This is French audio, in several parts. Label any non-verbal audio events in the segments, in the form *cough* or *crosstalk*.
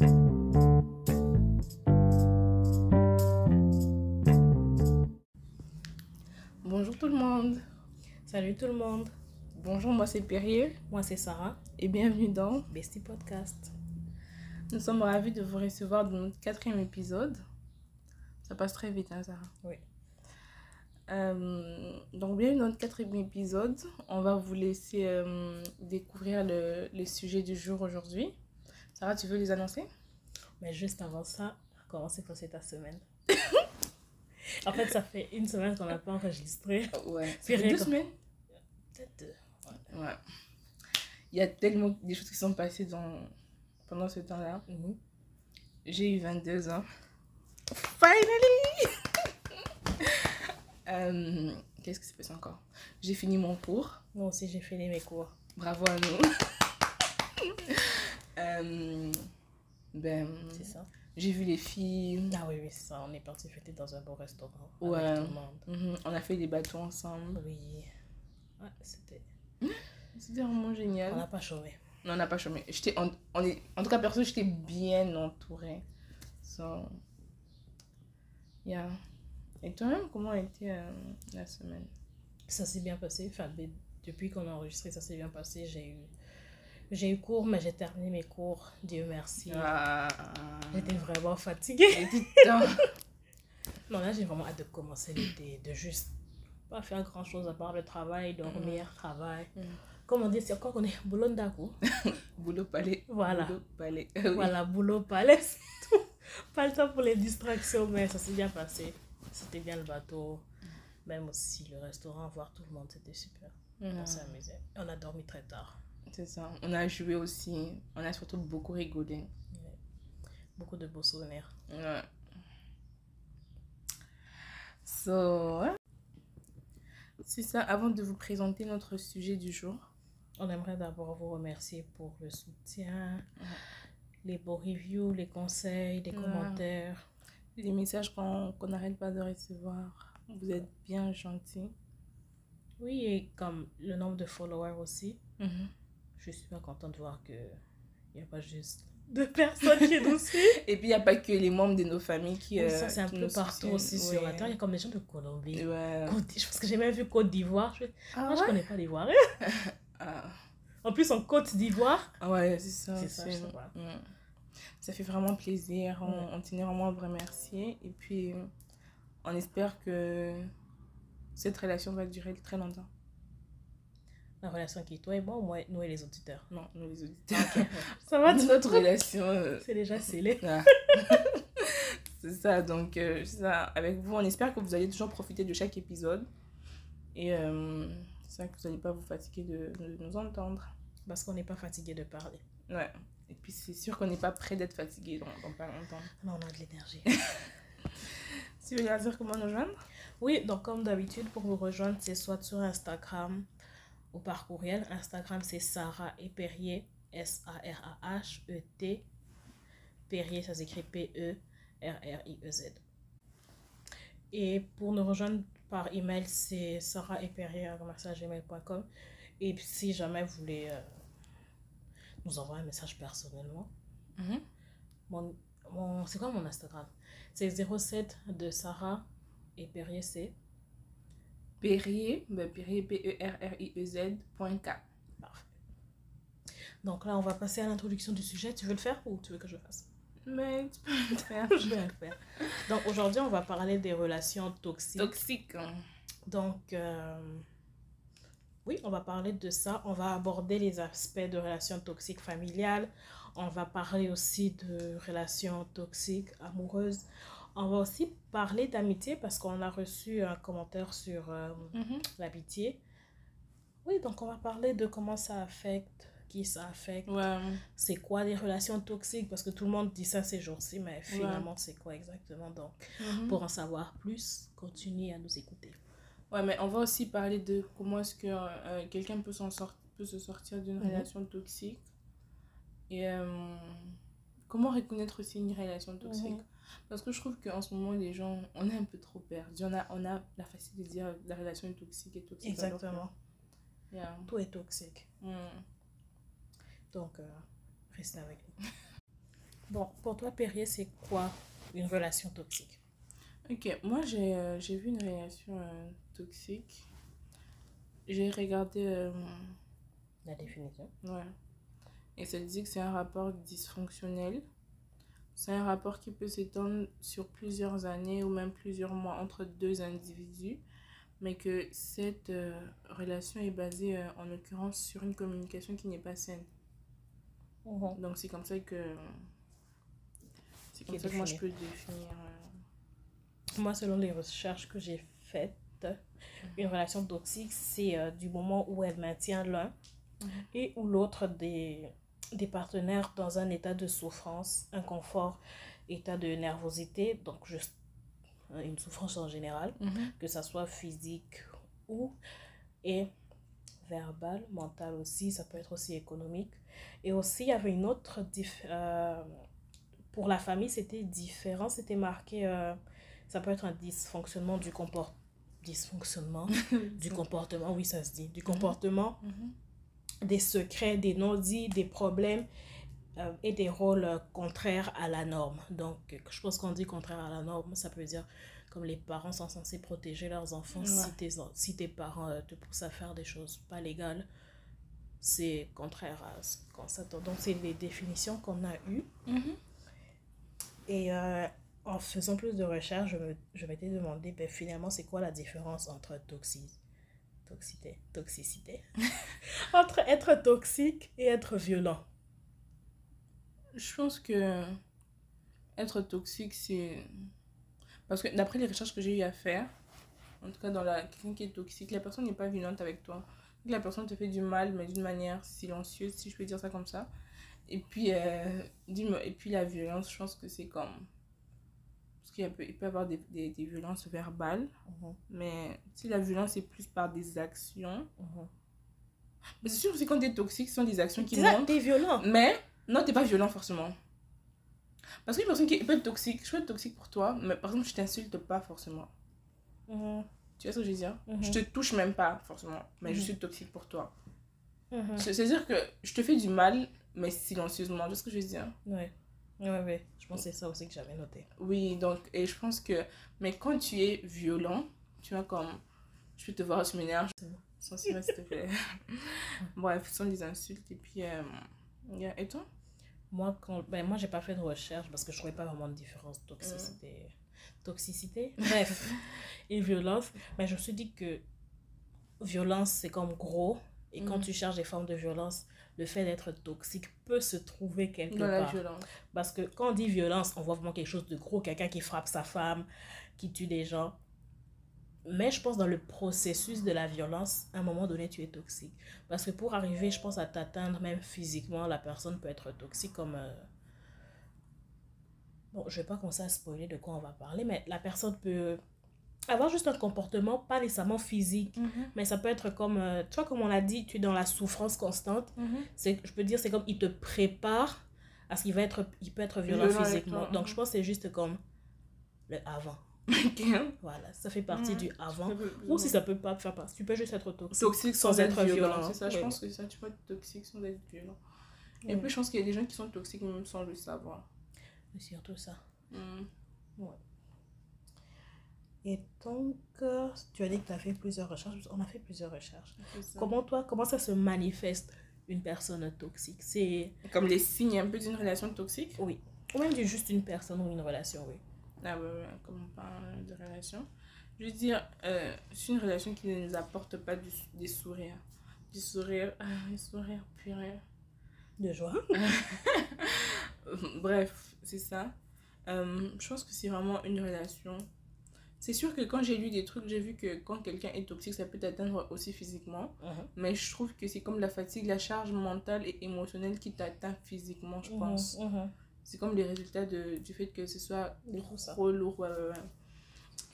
Bonjour tout le monde. Salut tout le monde, Bonjour, moi c'est Perrier moi c'est Sarah, et bienvenue dans. Bestie Podcast. Nous sommes ravis de vous recevoir dans notre quatrième épisode. Ça passe très vite, hein, Sarah? Oui. Euh, donc, bienvenue dans notre quatrième épisode. On va vous laisser euh, découvrir le, le sujet du jour aujourd'hui. Sarah, tu veux les annoncer? Mais juste avant ça, comment s'est passée ta semaine? *laughs* En fait, ça fait une semaine qu'on n'a pas enregistré. Ouais. Ça fait deux semaines Peut-être deux. Ouais. Il y a tellement des choses qui sont passées dans... pendant ce temps-là. Mhm. J'ai eu 22 ans. Finally! *laughs* Euh, Qu'est-ce qui s'est passé encore? J'ai fini mon cours. Moi aussi, j'ai fini mes cours. Bravo à nous. *laughs* Euh, ben, C'est ça j'ai vu les filles. Ah oui, oui, c'est ça. On est parti fêter dans un beau restaurant. Ouais. Avec tout le monde. Mhm, On a fait des bateaux ensemble. Oui. Ouais, c'était. *gasps* C'était vraiment On génial. n'a pas chômé. Non, on n'a pas chômé. J'étais en, on est, en tout cas, perso, j'étais bien entourée. So, yeah. Et toi-même, comment a été euh, la semaine? Ça s'est bien passé. Enfin, de- depuis qu'on a enregistré, ça s'est bien passé. J'ai eu. J'ai eu cours, mais j'ai terminé mes cours. Dieu merci. Ah, J'étais vraiment fatiguée. *laughs* Non, là, j'ai vraiment hâte de commencer l'été, de juste pas faire grand chose à part le travail, dormir, travail. Mhm. Comme on dit, c'est encore qu'on est boulot d'acoup. *laughs* Boulot palais. Voilà. Boulot palais. Oui. Voilà, boulot, palais, *laughs* c'est tout. Pas le temps pour les distractions, mais ça s'est bien passé. C'était bien le bateau. Même aussi le restaurant, voir tout le monde, c'était super. On s'est amusé. On a dormi très tard. C'est ça. On a joué aussi. On a surtout beaucoup rigolé. Beaucoup de beaux souvenirs. Ouais. So. C'est ça. Avant de vous présenter notre sujet du jour. On aimerait d'abord vous remercier pour le soutien, les beaux reviews, les conseils, les Ouais. commentaires. Les messages qu'on qu'on n'arrête pas de recevoir. Vous êtes bien gentils. Oui, et comme le nombre de followers aussi, Mhm. Je suis pas contente de voir que il n'y a pas juste deux *laughs* personnes qui nous suivent. Et puis, il n'y a pas que les membres de nos familles qui. Oui, euh, ça, c'est un peu partout soutiennent. aussi sur la terre. Il y a comme des gens de Colombie. Ouais. Je pense que j'ai même vu Côte d'Ivoire. Je... Ah Moi, je ouais? connais pas l'Ivoire. *laughs* Ah. En plus, en Côte d'Ivoire, Ah ouais, c'est ça. C'est je. Mm. Ça fait vraiment plaisir. On, on tenait vraiment à vous remercier. Et puis, on espère que cette relation va durer très longtemps. La relation qui est toi et moi, ou moi, nous et les auditeurs? Non, nous les auditeurs. *laughs* Ça va, Notre relation. euh, C'est déjà scellé. *laughs* ah. *laughs* c'est ça. Donc, euh, ça. Avec vous, on espère que vous allez toujours profiter de chaque épisode. Et euh, c'est ça que vous n'allez pas vous fatiguer de, de nous entendre. Parce qu'on n'est pas fatigué de parler. Ouais. Et puis, c'est sûr qu'on n'est pas prêt d'être fatigué dans, dans pas longtemps. Non, on a de l'énergie. Tu veux dire comment nous joindre? Oui, donc comme d'habitude, pour vous rejoindre, c'est soit sur Instagram ou par courriel. Instagram, c'est Sarah et Perrier, S-A-R-A-H-E-T. Perrier, ça s'écrit P-E-R-R-I-E-Z. Et pour nous rejoindre par email, c'est sarah et Perrier gmail.com. Et si jamais vous voulez euh, nous envoyer un message personnellement, Mhm. mon, mon, c'est quoi mon Instagram? C'est 07 de Sarah et Perrier, c'est Perrier, ben Perrier, P-E-R-R-I-E-Z, point K. Parfait. Donc là, on va passer à l'introduction du sujet. Tu veux le faire ou tu veux que je le fasse? Mais tu peux le *laughs* faire. Je vais le faire. Donc aujourd'hui, on va parler des relations toxiques. Toxique. hein. Donc, euh, oui, on va parler de ça. On va aborder les aspects de relations toxiques familiales. On va parler aussi de relations toxiques amoureuses. On va aussi parler d'amitié parce qu'on a reçu un commentaire sur euh, Mhm. l'amitié. Oui, donc on va parler de comment ça affecte, qui ça affecte, Ouais. c'est quoi les relations toxiques, parce que tout le monde dit ça ces jours-ci, mais finalement c'est quoi exactement? Donc, Mhm. pour en savoir plus, continuez à nous écouter. Ouais, mais on va aussi parler de comment est-ce que euh, quelqu'un peut, sort- peut se sortir d'une Mhm. relation toxique. Et euh, comment reconnaître aussi une relation toxique? Parce que je trouve qu'en ce moment, les gens, on est un peu trop perdus. On a, on a la facilité de dire la relation est toxique et toxique. que- Exactement. Yeah. Tout est toxique. Mm. Donc, euh, restez avec nous. Bon, pour toi, Perrier, c'est quoi une relation toxique? Ok, moi j'ai euh, vu une relation euh, toxique. J'ai regardé. euh, La définition. ouais. Et ça dit que c'est un rapport dysfonctionnel. C'est un rapport qui peut s'étendre sur plusieurs années ou même plusieurs mois entre deux individus. Mais que cette euh, relation est basée euh, en l'occurrence sur une communication qui n'est pas saine. Donc c'est comme ça que. C'est comme ça que moi je peux définir. euh. Moi, selon les recherches que j'ai faites, une relation toxique, c'est du moment où elle maintient l'un Mhm. et ou l'autre des, des partenaires dans un état de souffrance, inconfort, état de nervosité, donc juste euh, une souffrance en général, que ça soit physique ou et verbal, mental aussi, ça peut être aussi économique. Et aussi, il y avait une autre... euh, pour la famille, c'était différent, c'était marqué... euh, ça peut être un dysfonctionnement du comportement. Dysfonctionnement *laughs* du comportement, oui, ça se dit. Du comportement, Mhm. Des secrets, des non-dits, des problèmes euh, et des rôles euh, contraires à la norme. Donc, euh, je pense qu'on dit contraire à la norme, ça peut dire comme les parents sont censés protéger leurs enfants. Ouais. Si, tes, si tes parents euh, te poussent à faire des choses pas légales, c'est contraire à ce qu'on s'attend. Donc, c'est les définitions qu'on a eues. Mhm. Et euh, en faisant plus de recherches, je m'étais demandé ben, finalement c'est quoi la différence entre toxi- toxicité, toxicité, *laughs* entre être toxique et être violent. Je pense que être toxique, c'est. Parce que d'après les recherches que j'ai eu à faire, en tout cas dans la quelqu'un qui est toxique, la personne n'est pas violente avec toi. La personne te fait du mal, mais d'une manière silencieuse, si je peux dire ça comme ça. Et puis, euh, et puis la violence, je pense que c'est comme. Qu'il peut, il peut y avoir des, des, des violences verbales, mais si la violence est plus par des actions. Mais c'est sûr c'est quand t'es toxique, ce sont des actions qui montrent. t'es violent. Mais non, t'es pas violent forcément. Parce qu'une personne qui peut être toxique, je peux être toxique pour toi, mais par exemple, je t'insulte pas forcément. Mhm, Tu vois ce que je veux dire? Mhm. Je te touche même pas forcément, mais je Mhm. suis toxique pour toi. mhm. C'est- C'est-à-dire que je te fais du mal, mais silencieusement. Tu vois ce que je veux dire? Ouais. Ouais, ouais. Je pense que c'est ça aussi que j'avais noté. Oui, donc, et je pense que. Mais quand tu es violent, tu vois, comme. Je peux te voir, tu m'énerves. Censure, s'il te plaît. *laughs* Bref, ce sont des insultes. Et puis. euh, yeah. Et toi? Moi, quand, ben, moi j'ai pas fait de recherche parce que je trouvais pas vraiment de différence toxicité. Toxicité? Bref. *laughs* et violence. Mais je me suis dit que violence, c'est comme gros. Et quand Mhm. tu cherches des formes de violence, le fait d'être toxique peut se trouver quelque Dans la part. violence. Parce que quand on dit violence, on voit vraiment quelque chose de gros, quelqu'un qui frappe sa femme, qui tue des gens. Mais je pense dans le processus de la violence, à un moment donné, tu es toxique. Parce que pour arriver, je pense, à t'atteindre, même physiquement, la personne peut être toxique comme... euh, Bon, je vais pas commencer à spoiler de quoi on va parler, mais la personne peut avoir juste un comportement, pas nécessairement physique, mais ça peut être comme... euh, Tu vois, comme on l'a dit, tu es dans la souffrance constante c'est je peux dire c'est comme il te prépare à ce qu'il va être il peut être violent physiquement donc mhm. je pense que c'est juste comme le avant Ok. voilà ça fait partie Mhm. du avant ou si ça peut pas faire partie tu peux juste être toxique, toxique sans, être violent. C'est ça, je Ouais. pense que ça, tu peux être toxique sans être violent. Et Ouais. puis, je pense qu'il y a des gens qui sont toxiques même sans le savoir. C'est surtout ça Mm. Et donc euh, tu as dit que tu as fait plusieurs recherches on a fait plusieurs recherches comment toi comment ça se manifeste une personne toxique? C'est Comme les signes un peu d'une relation toxique? oui ou même du juste une personne ou une relation oui Ah ouais, ouais, comme on parle de relation. Je veux dire, euh, c'est une relation qui ne nous apporte pas du, des sourires. Du sourire, *laughs* des sourires purés. de joie *laughs* Bref, c'est ça. Euh, je pense que c'est vraiment une relation. C'est sûr que quand j'ai lu des trucs, j'ai vu que quand quelqu'un est toxique, ça peut t'atteindre aussi physiquement. Mhm. Mais je trouve que c'est comme la fatigue, la charge mentale et émotionnelle qui t'atteint physiquement, je pense. Mhm, mhm. C'est comme les résultats de, du fait que ce soit trop lourd.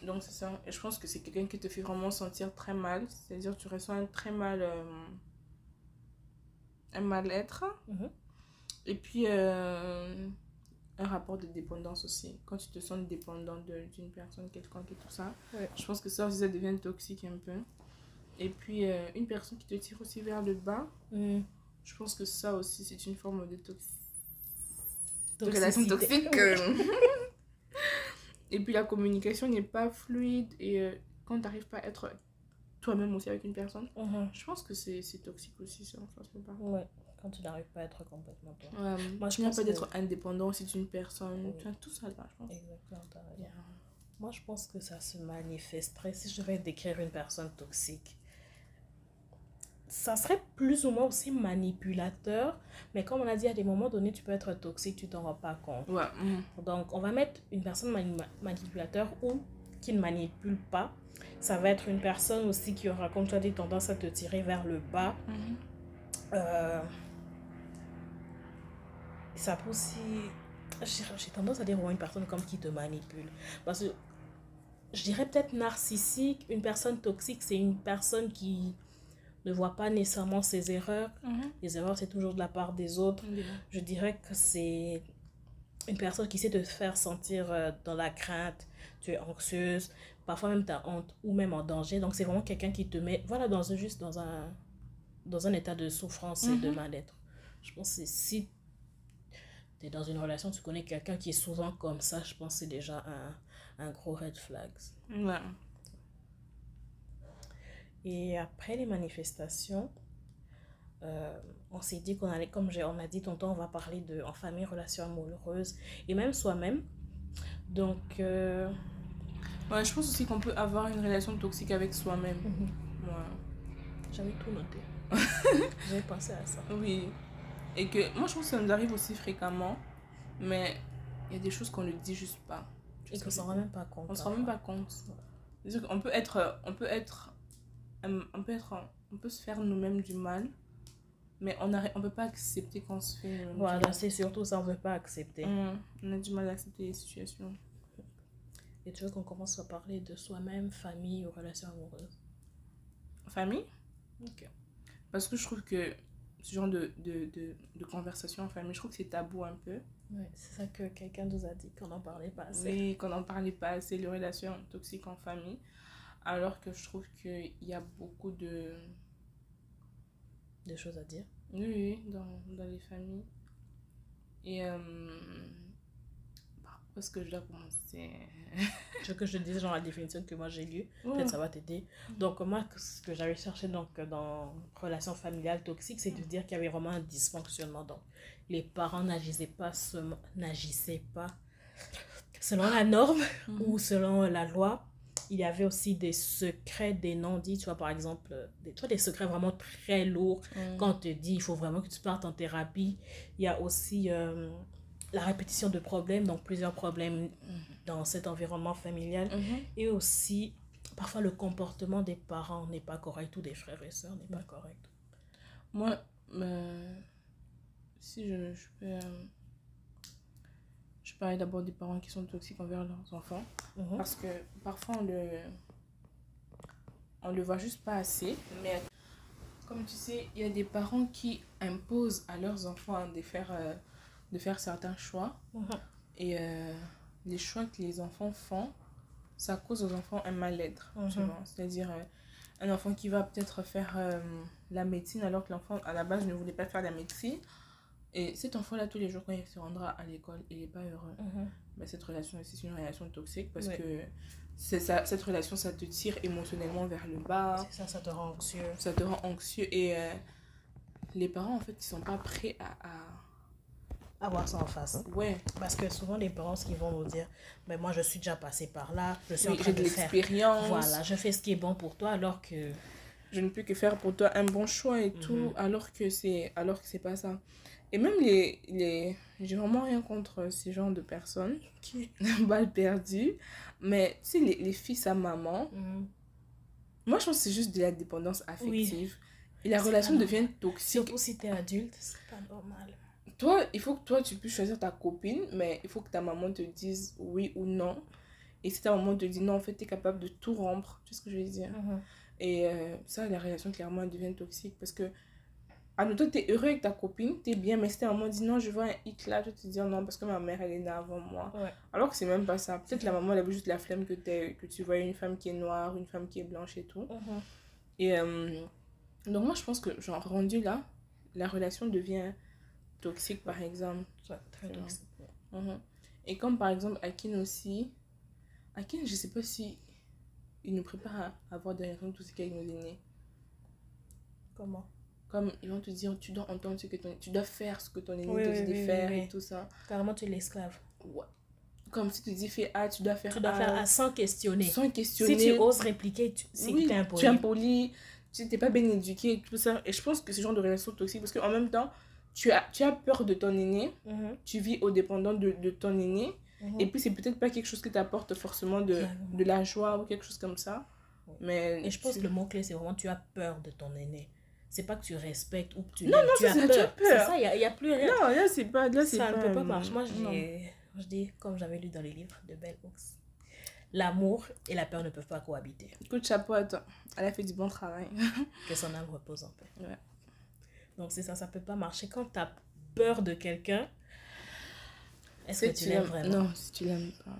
Donc c'est ça. Et je pense que c'est quelqu'un qui te fait vraiment sentir très mal. C'est-à-dire tu ressens un très mal... euh, un mal-être. Et puis, euh, un rapport de dépendance aussi. Quand tu te sens dépendant d'une personne quelconque et tout ça, Ouais. je pense que ça aussi, ça devient toxique un peu. Et puis, euh, une personne qui te tire aussi vers le bas, je pense que ça aussi, c'est une forme de de relation Toxicité. toxique. *laughs* et puis la communication n'est pas fluide et euh, quand tu n'arrives pas à être toi-même aussi avec une personne, Mhm. je pense que c'est toxique aussi, ça, franchement pas. Ouais, quand tu n'arrives pas à être complètement toi. Ouais, Moi, je tu pense pas que- d'être indépendant aussi d'une personne, Oui. tu as tout ça là, je pense. Exactement, raison. Moi, je pense que ça se manifesterait si je devais décrire une personne toxique. Ça serait plus ou moins aussi manipulateur, mais comme on a dit, à des moments donnés, tu peux être toxique, tu t'en rends pas compte. Ouais, mhm. Donc, on va mettre une personne mani- manipulateur ou qui ne manipule pas. Ça va être une personne aussi qui aura, comme tu as dit, tendance à te tirer vers le bas. Mhm. Euh, ça peut aussi. J'ai tendance à dire vraiment une personne comme qui te manipule. Parce que je dirais peut-être narcissique. Une personne toxique, c'est une personne qui ne voit pas nécessairement ses erreurs. Mhm. Les erreurs, c'est toujours de la part des autres. Je dirais que c'est une personne qui sait te faire sentir euh, dans la crainte, tu es anxieuse, parfois même tu as honte ou même en danger. Donc c'est vraiment quelqu'un qui te met voilà, dans un, juste dans un, dans un état de souffrance et de Mhm. mal-être. Je pense que si tu es dans une relation, tu connais quelqu'un qui est souvent comme ça, je pense que c'est déjà un, un gros red flag. Ouais. Et après les manifestations, euh, on s'est dit qu'on allait, comme j'ai, on a dit tantôt, on va parler de en famille, relations amoureuses et même soi-même. Donc, euh, Ouais, je pense aussi qu'on peut avoir une relation toxique avec soi-même. Ouais. j'avais tout noté. *laughs* J'avais pensé à ça. Oui. Et que moi, je trouve que ça nous arrive aussi fréquemment, mais il y a des choses qu'on ne dit juste pas. Et qu'on ce s'en rend même pas compte. On se rend même pas compte. C'est-à-dire qu'on peut être, on peut être, euh, on peut être, on peut se faire nous-mêmes du mal, mais on ne peut pas accepter qu'on se fait du Voilà, c'est surtout ça, on veut pas accepter. Hum, on a du mal à accepter les situations. Et tu veux qu'on commence à parler de soi-même, famille ou relations amoureuses. Famille? Ok. Parce que je trouve que ce genre de, de, de, de conversation en famille, je trouve que c'est tabou un peu. Ouais, c'est ça que quelqu'un nous a dit, qu'on n'en parlait pas assez. Oui, qu'on n'en parlait pas assez, les relations toxiques en famille. Alors que je trouve qu'il y a beaucoup de. Des choses à dire. Oui, oui, dans, dans les familles. Et. Euh... par où est-ce que je dois commencer? *laughs* Tu veux que je te dise genre la définition que moi j'ai lue Ouais. Peut-être ça va t'aider. Donc, moi, ce que j'avais cherché donc, dans relation familiale toxique, c'est de dire qu'il y avait vraiment un dysfonctionnement. Donc, les parents n'agissaient pas, n'agissaient pas selon la norme Mhm. ou selon la loi. Il y avait aussi des secrets, des non-dits, tu vois, par exemple, euh, des, tu vois, des secrets vraiment très lourds. Hum. Quand on te dit il faut vraiment que tu partes en thérapie, il y a aussi euh, la répétition de problèmes, donc plusieurs problèmes dans cet environnement familial. Mhm. Et aussi, parfois, le comportement des parents n'est pas correct ou des frères et sœurs n'est pas correct. Moi, euh, si je, je peux. euh, je parlais d'abord des parents qui sont toxiques envers leurs enfants. Mhm. Parce que parfois on le, on le voit juste pas assez. Mais comme tu sais, il y a des parents qui imposent à leurs enfants de faire, euh, de faire certains choix. Mhm. Et euh, les choix que les enfants font, ça cause aux enfants un mal-être. Mhm. C'est-à-dire euh, un enfant qui va peut-être faire la médecine alors que l'enfant à la base ne voulait pas faire la médecine. Et cet enfant-là, tous les jours, quand il se rendra à l'école, il n'est pas heureux Mhm. bah, cette relation c'est une relation toxique parce que c'est ça, cette relation ça te tire émotionnellement vers le bas C'est ça, ça te rend anxieux. ça te rend anxieux et euh, les parents en fait ils sont pas prêts à, à- Avoir ça en face. hein? ouais Parce que souvent, les parents, ce qu'ils vont nous dire, mais moi, je suis déjà passé par là, je suis en oui, train j'ai de de faire. Voilà, je fais ce qui est bon pour toi, alors que. je ne peux que faire pour toi un bon choix et tout Mhm. alors que c'est alors que c'est pas ça et même les les j'ai vraiment rien contre ces genres de personnes Qui *laughs* balle perdue mais tu sais les, les fils à maman Mhm. moi je pense que c'est juste de la dépendance affective et la relation devient toxique Surtout si t'es adulte, c'est pas normal. toi, il faut que toi, tu puisses choisir ta copine, mais il faut que ta maman te dise oui ou non. Et si ta maman te dit non, en fait, tu es capable de tout rompre. Tu sais ce que je veux dire? Mhm. Et euh, ça, la relation, clairement, elle devient toxique. Parce que, à toi, tu es heureux avec ta copine, tu es bien, mais si ta maman dit non, je vois un hic là, tu te dire non, parce que ma mère, elle est née avant moi. Ouais. Alors que c'est même pas ça. Peut-être la maman, elle avait juste la flemme que, t'aies- que tu vois une femme qui est noire, une femme qui est blanche et tout. Mhm. Et euh, donc, moi, je pense que, genre, rendu là, la relation devient toxique, par exemple. Ouais, très toxique. Mhm. Et comme par exemple Akin aussi, Akin, je sais pas si il nous prépare à avoir des relations toxiques avec nos aînés. Comment? Comme ils vont te dire, tu dois entendre ce que ton... Tu dois faire ce que ton aîné Oui, te oui, dit de faire et tout ça. Carrément, tu es l'esclave. Ouais. Comme si tu dis fais A, tu dois faire Tu dois A. faire à sans questionner. Sans questionner. Si tu oses répliquer, tu... c'est oui, t'es impoli. tu es impoli, tu n'es pas bien éduqué et tout ça. Et je pense que ce genre de relation toxique, parce qu'en même temps, tu as, tu as peur de ton aîné, Mhm, tu vis au dépendant de, de ton aîné, mhm. et puis c'est peut-être pas quelque chose qui t'apporte forcément de, de la joie ou quelque chose comme ça. Oui. Mais Et je pense que le mot-clé, c'est vraiment tu as peur de ton aîné. C'est pas que tu respectes ou que tu Non, l'aimes, tu, c'est as ça, peur. peur. C'est ça, il n'y a, il y a plus rien. Non, là, c'est pas. Là, c'est ça ne peut pas marcher. Moi, je non. dis, comme j'avais lu dans les livres de Bell Hooks, l'amour et la peur ne peuvent pas cohabiter. Écoute, chapeau à toi. Elle a fait du bon travail. *laughs* Que son âme repose en paix. Ouais. Donc, c'est ça, ça peut pas marcher. Quand tu as peur de quelqu'un, est-ce que tu l'aimes vraiment? Non, si tu l'aimes pas.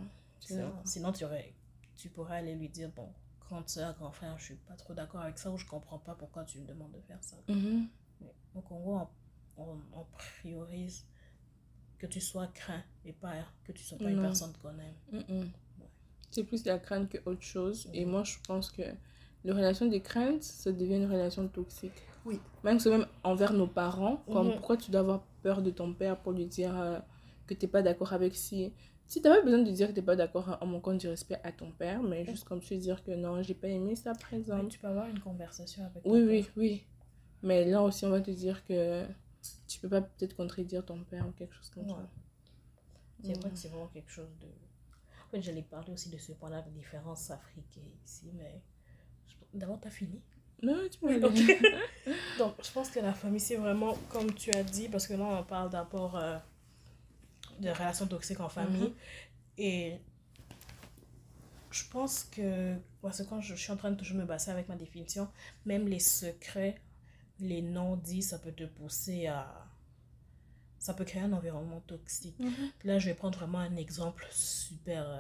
tu Sinon, sinon, tu, aurais, tu pourrais aller lui dire, bon, grande soeur, grand frère, je suis pas trop d'accord avec ça ou je comprends pas pourquoi tu me demandes de faire ça. Mhm. Oui. Donc, en gros, on, on, on priorise que tu sois craint et pas que tu sois pas une personne qu'on aime. C'est plus la crainte que autre chose. Et Mhm. moi, je pense que les relations de crainte, ça devient une relation toxique. Oui. Même même envers nos parents, comme Mhm. pourquoi tu dois avoir peur de ton père pour lui dire euh, que t'es pas d'accord avec si. Si t'as pas besoin de dire que t'es pas d'accord en manquant du respect à ton père, mais juste comme tu dire que non, j'ai pas aimé ça exemple. tu peux avoir une conversation avec ton Oui, père. oui, oui. Mais là aussi, on va te dire que tu peux pas peut-être contredire ton père ou quelque chose comme Ouais. ça. C'est vrai que c'est vraiment quelque chose de. En fait, j'allais parler aussi de ce point-là de différence africaine ici, mais. D'abord, tu as fini. Non, tu peux Oui, aller. ok. *laughs* Donc, je pense que la famille, c'est vraiment, comme tu as dit, parce que là, on parle d'abord euh, de relations toxiques en famille. Mhm. Et je pense que, parce que quand je, je suis en train de toujours me baser avec ma définition, même les secrets, les non-dits, ça peut te pousser à. Ça peut créer un environnement toxique. Mhm. Là, je vais prendre vraiment un exemple super, euh,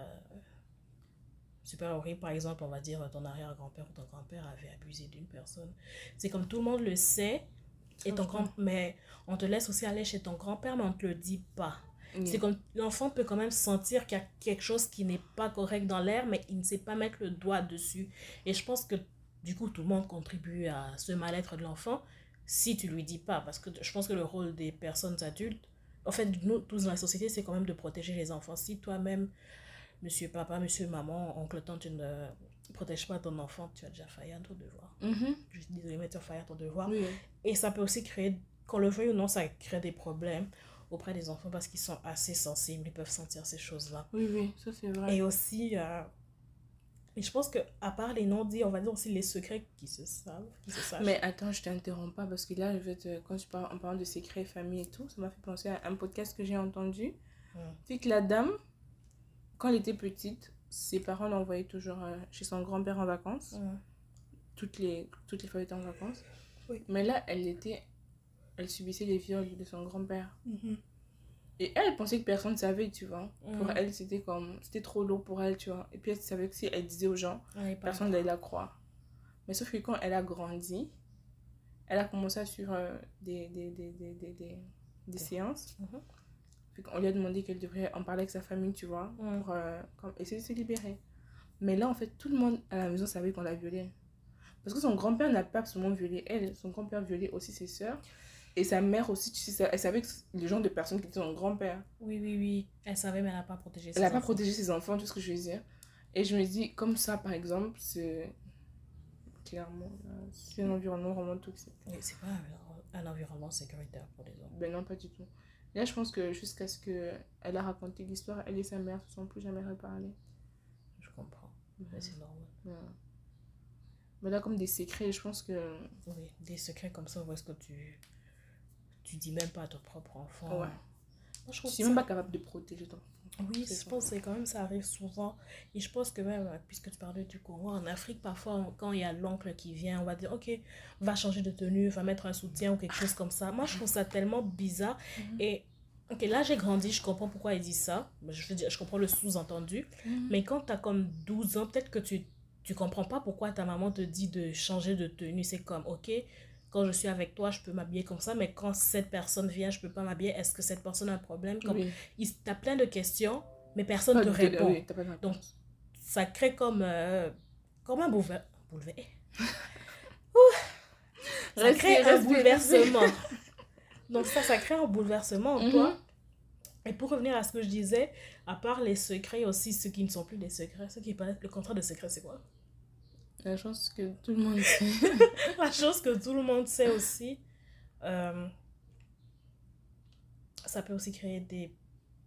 super horrible. Par exemple, on va dire ton arrière-grand-père ou ton grand-père avait abusé d'une personne. C'est comme tout le monde le sait, et ton grand, mais on te laisse aussi aller chez ton grand-père, mais on ne te le dit pas. C'est comme l'enfant peut quand même sentir qu'il y a quelque chose qui n'est pas correct dans l'air, mais il ne sait pas mettre le doigt dessus. Et je pense que du coup, tout le monde contribue à ce mal-être de l'enfant si tu lui dis pas. Parce que je pense que le rôle des personnes adultes, en fait, nous tous dans la société, c'est quand même de protéger les enfants. Si toi-même, monsieur papa, monsieur maman, oncle, tante, tu ne protèges pas ton enfant, tu as déjà failli à ton devoir. Mhm. Je suis désolée, mais tu as failli à ton devoir. Oui. Et ça peut aussi créer, qu'on le veuille ou non, ça crée des problèmes auprès des enfants parce qu'ils sont assez sensibles, ils peuvent sentir ces choses-là. Oui, oui, ça c'est vrai. Et aussi, euh, et je pense que à part les non-dits, on va dire aussi les secrets qui se savent, qui se sachent. Mais attends, je t'interromps pas parce que là, je vais te... quand tu parles en parlant de secrets, famille et tout, ça m'a fait penser à un podcast que j'ai entendu. Mm. C'est que la dame, quand elle était petite, ses parents l'envoyaient toujours euh, chez son grand-père en vacances. Mm. Toutes les, toutes les fois était en vacances. Oui. Mais là, elle était... Elle subissait les viols de son grand-père. Mhm. Et elle pensait que personne ne savait, tu vois. Pour Mm. elle, c'était comme... C'était trop lourd pour elle, tu vois. Et puis elle savait que si elle disait aux gens, Ouais, personne n'allait la croire. Mais sauf que quand elle a grandi, elle a commencé à suivre euh, des, des, des, des, des, séances. Mhm. Puis on lui a demandé qu'elle devrait en parler avec sa famille, tu vois, Mm. pour euh, comme, essayer de se libérer. Mais là, en fait, tout le monde à la maison savait qu'on l'a violée. Parce que son grand-père n'a pas seulement violé elle, son grand-père violait aussi ses sœurs. Et sa mère aussi, tu sais, elle savait que le genre de personne qui était son grand-père. Oui, oui, oui. Elle savait, mais elle n'a pas protégé ses Elle n'a pas protégé ses enfants, tout ce que je veux dire. Et je me dis, comme ça, par exemple, c'est clairement, là, c'est un environnement vraiment toxique. C'est pas un, environnement sécuritaire pour les enfants. Ben non, pas du tout. Là, je pense que jusqu'à ce qu'elle a raconté l'histoire, elle et sa mère se sont plus jamais reparlé. Je comprends. Mais c'est normal. Mais là, comme des secrets, je pense que. Oui, des secrets comme ça, où est-ce que tu. Tu dis même pas à ton propre enfant. Ouais. Moi, je suis ça- même pas capable de protéger ton. Oui, je pense que quand même ça arrive souvent. Et je pense que même, euh, puisque tu parlais du Congo, en Afrique, parfois, quand il y a l'oncle qui vient, on va dire, ok, va changer de tenue, va mettre un soutien ou quelque chose comme ça. Moi, je trouve ça tellement bizarre. Mhm. Et, ok, là, j'ai grandi, je comprends pourquoi il dit ça. Je, veux dire, je comprends le sous-entendu. Mais quand tu as comme 12 ans, peut-être que tu tu comprends pas pourquoi ta maman te dit de changer de tenue. C'est comme, ok, quand je suis avec toi, je peux m'habiller comme ça, mais quand cette personne vient, je peux pas m'habiller. Est-ce que cette personne a un problème? Comme, Oui. il, T'as plein de questions, mais personne ne te répond. oui. Donc, ça crée comme, euh, comme un boulever- boulever- *laughs* Ça crée un bouleversement. Donc ça, ça crée un bouleversement en Mhm. toi. Et pour revenir à ce que je disais, à part les secrets, aussi ceux qui ne sont plus des secrets. Ceux qui paraissent... Le contraire de secret, c'est quoi? La chance que tout le monde sait. *laughs* La chose que tout le monde sait aussi, euh, ça peut aussi créer des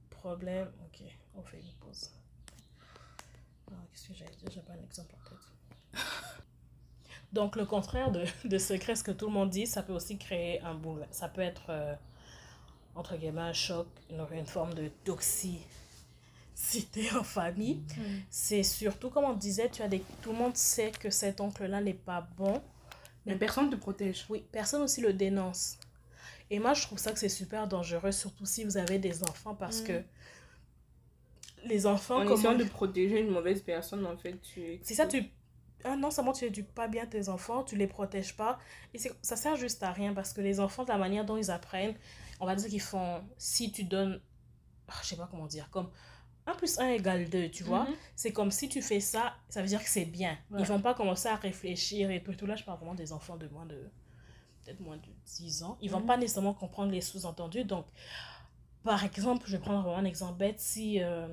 problèmes. Ok, on fait une pause. Alors, Qu'est-ce que j'allais dire? J'ai pas un exemple en tête. *laughs* Donc, le contraire de, de secret, ce que tout le monde dit, ça peut aussi créer un boule. Ça peut être, euh, entre guillemets, un choc, une, une forme de toxicité en famille. C'est surtout, comme on disait, tu as des, tout le monde sait que cet oncle-là n'est pas bon. Mais personne ne te protège. Oui, personne aussi le dénonce. Et moi, je trouve ça que c'est super dangereux, surtout si vous avez des enfants, parce Mm. que les enfants, En comment... essayant de protéger une mauvaise personne, en fait, tu. C'est ça, tu... Ah, non seulement tu éduques pas bien tes enfants, tu les protèges pas, et ça sert juste à rien, parce que les enfants, de la manière dont ils apprennent, on va dire qu'ils font... Si tu donnes... ah, je sais pas comment dire, comme... 1 plus 1 égale 2, tu vois Mhm. c'est comme si tu fais ça, ça veut dire que c'est bien. Ouais. Ils vont pas commencer à réfléchir et tout, et tout. Là, je parle vraiment des enfants de moins de. peut-être moins de 10 ans. Ils vont Mhm. pas nécessairement comprendre les sous-entendus. Donc, par exemple, je vais prendre vraiment un exemple bête. Si euh,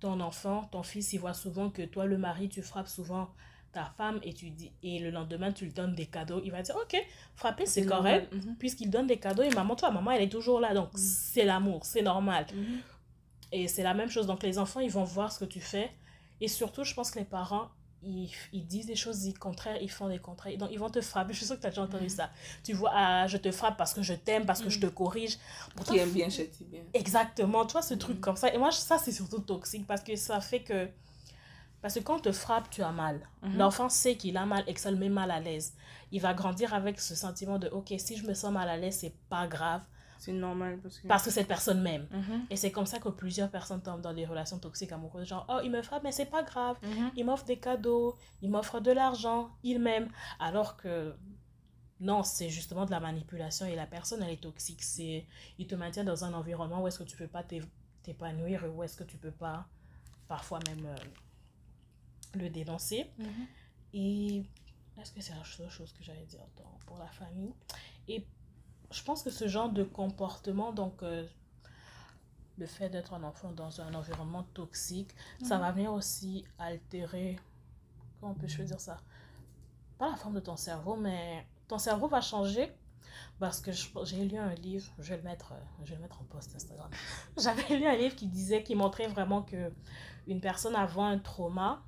ton enfant, ton fils, il voit souvent que toi, le mari, tu frappes souvent ta femme et tu dis et le lendemain tu lui donnes des cadeaux il va dire ok frapper c'est correct Mhm. puisqu'il donne des cadeaux et maman toi maman elle est toujours là donc Mhm. c'est l'amour c'est normal Mhm. et c'est la même chose. Donc, les enfants, ils vont voir ce que tu fais. Et surtout, je pense que les parents, ils, ils disent des choses ils- contraires, ils font des contraires. Donc, ils vont te frapper. *laughs* Je suis sûre que tu as déjà entendu ça. Tu vois, ah, je te frappe parce que je t'aime, parce que je te corrige. Pourtant, Qui aime bien, châtie bien. Exactement, tu vois, ce truc comme ça. Et moi, ça, c'est surtout toxique parce que ça fait que. Parce que quand on te frappe, tu as mal. Mhm. L'enfant sait qu'il a mal et que ça le met mal à l'aise. Il va grandir avec ce sentiment de OK, si je me sens mal à l'aise, c'est pas grave C'est normal parce que. parce que cette personne m'aime. Mhm. Et c'est comme ça que plusieurs personnes tombent dans des relations toxiques amoureuses. Genre, oh, il me frappe, mais c'est pas grave. Mhm. Il m'offre des cadeaux, il m'offre de l'argent, il m'aime. Alors que non, c'est justement de la manipulation et la personne, elle est toxique. C'est, il te maintient dans un environnement où est-ce que tu peux pas t'é- t'épanouir, où est-ce que tu peux pas parfois même euh, le dénoncer. Mhm. Et est-ce que c'est la seule chose que j'allais dire dans- pour la famille? Et je pense que ce genre de comportement, donc euh, le fait d'être un enfant dans un environnement toxique, ça Mhm. va venir aussi altérer, comment peux-je dire ça? Pas la forme de ton cerveau, mais ton cerveau va changer. Parce que j'ai lu un livre, je vais le mettre, euh, je vais le mettre en post Instagram. *laughs* J'avais lu un livre qui disait, qui montrait vraiment que une personne avant un trauma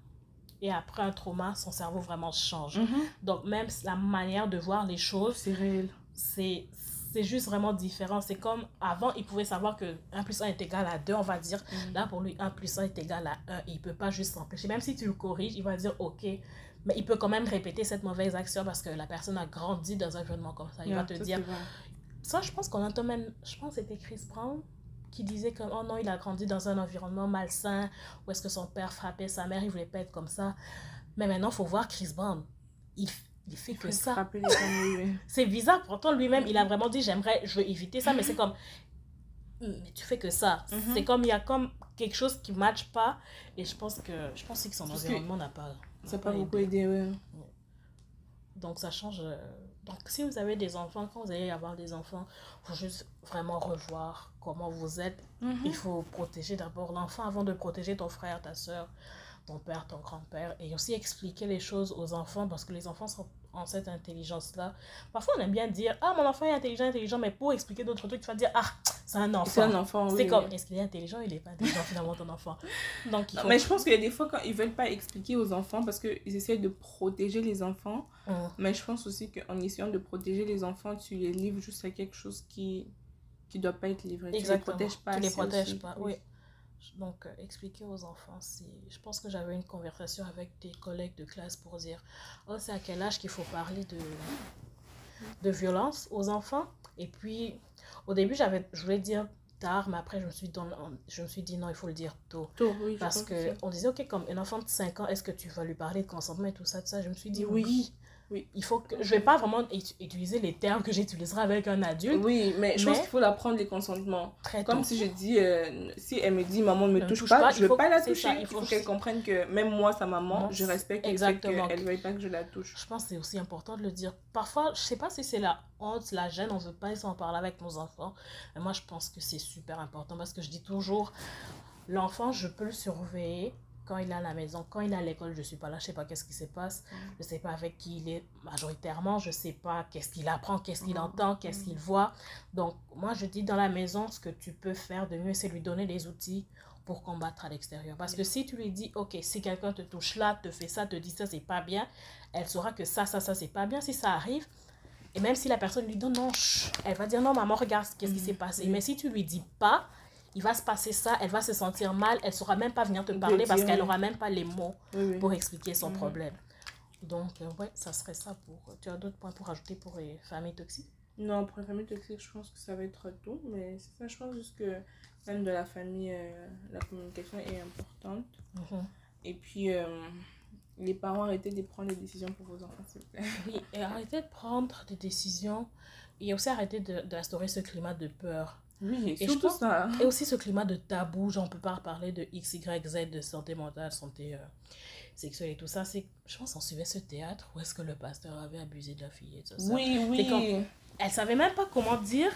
et après un trauma, son cerveau vraiment change. Mhm. Donc même la manière de voir les choses, C'est réel. c'est c'est juste vraiment différent. C'est comme avant, il pouvait savoir que 1 plus 1 est égal à 2, on va dire. Mhm. Là, pour lui, 1 plus 1 est égal à 1 et il peut pas juste s'empêcher. Même si tu le corriges, il va dire OK. Mais il peut quand même répéter cette mauvaise action parce que la personne a grandi dans un environnement comme ça. Il va te dire, ça, je pense qu'on entend même, je pense que c'était Chris Brown qui disait que, oh non, il a grandi dans un environnement malsain, où est-ce que son père frappait sa mère, il voulait pas être comme ça. Mais maintenant, faut voir Chris Brown. Il, il fait que ça. *laughs* C'est bizarre, pourtant lui-même, il a vraiment dit, j'aimerais, je veux éviter ça, mais c'est comme, mais tu fais que ça. Mhm. C'est comme, il y a comme quelque chose qui matche pas, et je pense que, je pense que son Parce environnement n'a pas... Ça n'a n'a pas beaucoup aidé, ouais. donc ça change. Donc si vous avez des enfants, quand vous allez avoir des enfants, il faut juste vraiment revoir comment vous êtes. Mhm. Il faut protéger d'abord l'enfant avant de protéger ton frère, ta soeur, ton père, ton grand-père. Et aussi expliquer les choses aux enfants parce que les enfants sont en cette intelligence-là. Parfois on aime bien dire, ah mon enfant est intelligent, intelligent, mais pour expliquer d'autres trucs, tu vas dire, ah c'est un enfant. C'est un enfant, oui. C'est comme, oui. est-ce qu'il est intelligent? Il n'est pas intelligent finalement ton enfant. Donc il Non, faut... Mais je pense qu'il y a des fois quand ils veulent pas expliquer aux enfants parce qu'ils essaient de protéger les enfants. Hum. Mais je pense aussi qu'en essayant de protéger les enfants, tu les livres juste à quelque chose qui qui doit pas être livré. Exactement. Tu les protèges pas. Tu les protèges aussi. pas, oui. Donc, euh, expliquer aux enfants, si... je pense que j'avais une conversation avec des collègues de classe pour dire, oh, c'est à quel âge qu'il faut parler de, de violence aux enfants. Et puis, au début, j'avais, je voulais dire tard, mais après, je me suis, don- je me suis dit, non, il faut le dire tôt. Tôt, oui, Parce que on disait, ok, comme un enfant de 5 ans, est-ce que tu vas lui parler de consentement et tout ça, tout ça Je me suis dit, Oui. oui. Oui. Il faut que je vais pas vraiment ut- utiliser les termes que j'utiliserai avec un adulte. Oui, mais je pense Mais- qu'il faut la prendre les consentements. Très Comme tôt. si je dis, euh, si elle me dit maman ne me Ne touche, touche pas, pas, je ne veux pas la toucher. ça, il faut, faut- qu'elle comprenne que même moi, sa maman, Non, je respecte exactement. qu'elle ne veuille pas que je la touche. Je pense que c'est aussi important de le dire. Parfois, je sais pas si c'est la honte, la gêne, on veut pas s'en parler avec nos enfants. Mais moi, je pense que c'est super important parce que je dis toujours, l'enfant, je peux le surveiller quand il est à la maison. Quand il est à l'école, je suis pas là, je sais pas qu'est-ce qui se passe. Mm. Je sais pas avec qui il est majoritairement, je sais pas qu'est-ce qu'il apprend, qu'est-ce qu'il Mhm. entend, qu'est-ce qu'il voit. Donc, moi, je dis dans la maison, ce que tu peux faire de mieux, c'est lui donner des outils pour combattre à l'extérieur. Parce que si tu lui dis, ok, si quelqu'un te touche là, te fait ça, te dit ça, c'est pas bien, elle saura que ça, ça, ça, c'est pas bien. Si ça arrive, et même si la personne lui donne non, elle va dire non, maman, regarde qu'est-ce qui s'est passé. Mais si tu lui dis pas, il va se passer ça, elle va se sentir mal, elle saura même pas venir te parler parce qu'elle oui. aura même pas les mots Oui, pour expliquer son problème. Donc, euh, ouais, ça serait ça pour. Tu as d'autres points pour ajouter pour les familles toxiques? Non, pour la famille toxique, je pense que ça va être tout. Mais c'est ça, je pense juste que même de la famille, euh, la communication est importante. Mhm. Et puis, euh, les parents, arrêtez de prendre les décisions pour vos enfants, s'il vous plaît. Oui, et arrêtez de prendre des décisions et aussi arrêtez de- d'instaurer ce climat de peur. Oui, Et surtout pense- ça. Et aussi ce climat de tabou, genre on peut pas parler de X, Y, Z, de santé mentale, santé euh, sexuelle et tout ça. C'est, je pense qu'on suivait ce théâtre où est-ce que le pasteur avait abusé de la fille et tout ça. Oui, oui. comme- Elle savait même pas comment dire,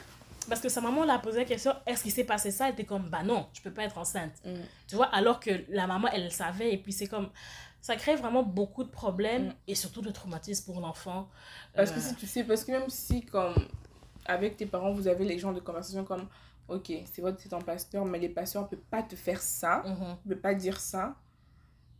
parce que sa maman l'a posé la question, est-ce qu'il s'est passé ça? Elle était comme, bah non, je peux pas être enceinte. Mm. Tu vois, alors que la maman, elle le savait, et puis c'est comme, ça crée vraiment beaucoup de problèmes, Mm. et surtout de traumatisme pour l'enfant. Parce Euh, que si tu sais, parce que même si, comme, avec tes parents, vous avez les genres de conversation comme, ok, c'est que c'est ton pasteur, mais les pasteurs ne peuvent pas te faire ça, ne peuvent pas dire ça.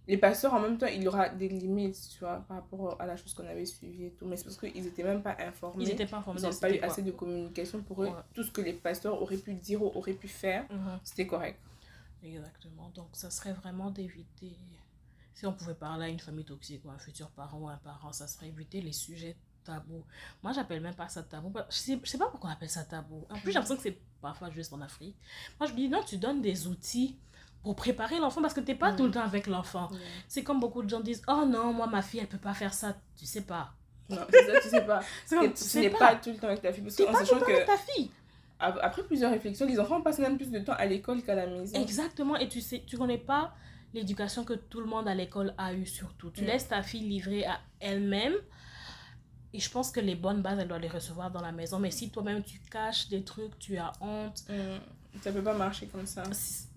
Les pasteurs, en même temps, il y aura des limites, tu vois, par rapport à la chose qu'on avait suivie et tout. Mais c'est parce qu'ils n'étaient même pas informés. Ils n'étaient pas informés Ils n'ont pas eu quoi. assez de communication pour eux. Ouais. Tout ce que les pasteurs auraient pu dire ou auraient pu faire, Mhm. c'était correct. Exactement. Donc, ça serait vraiment d'éviter. Si on pouvait parler à une famille toxique ou à un futur parent ou un parent, ça serait éviter les sujets tabous. Moi, j'appelle même pas ça tabou. Je sais, je sais pas pourquoi on appelle ça tabou. En plus, j'ai l'impression que c'est parfois juste en Afrique. Moi, je me dis, non, tu donnes des outils pour préparer l'enfant parce que t'es pas Mm. tout le temps avec l'enfant. C'est comme beaucoup de gens disent, oh non, moi, ma fille, elle peut pas faire ça. Tu sais pas. Non, c'est ça, tu sais pas. *laughs* Comme, tu tu n'es pas. pas tout le temps avec ta fille. Parce T'es qu'en pas tout sachant le temps que, avec ta fille. ap- après plusieurs réflexions, les enfants passent même plus de temps à l'école qu'à la maison. Exactement, et tu sais, tu connais pas l'éducation que tout le monde à l'école a eu surtout. Tu Mm. laisses ta fille livrée à elle-même. Et je pense que les bonnes bases, elle doit les recevoir dans la maison. Mais si toi-même tu caches des trucs, tu as honte, Mm. Ça peut pas marcher comme ça.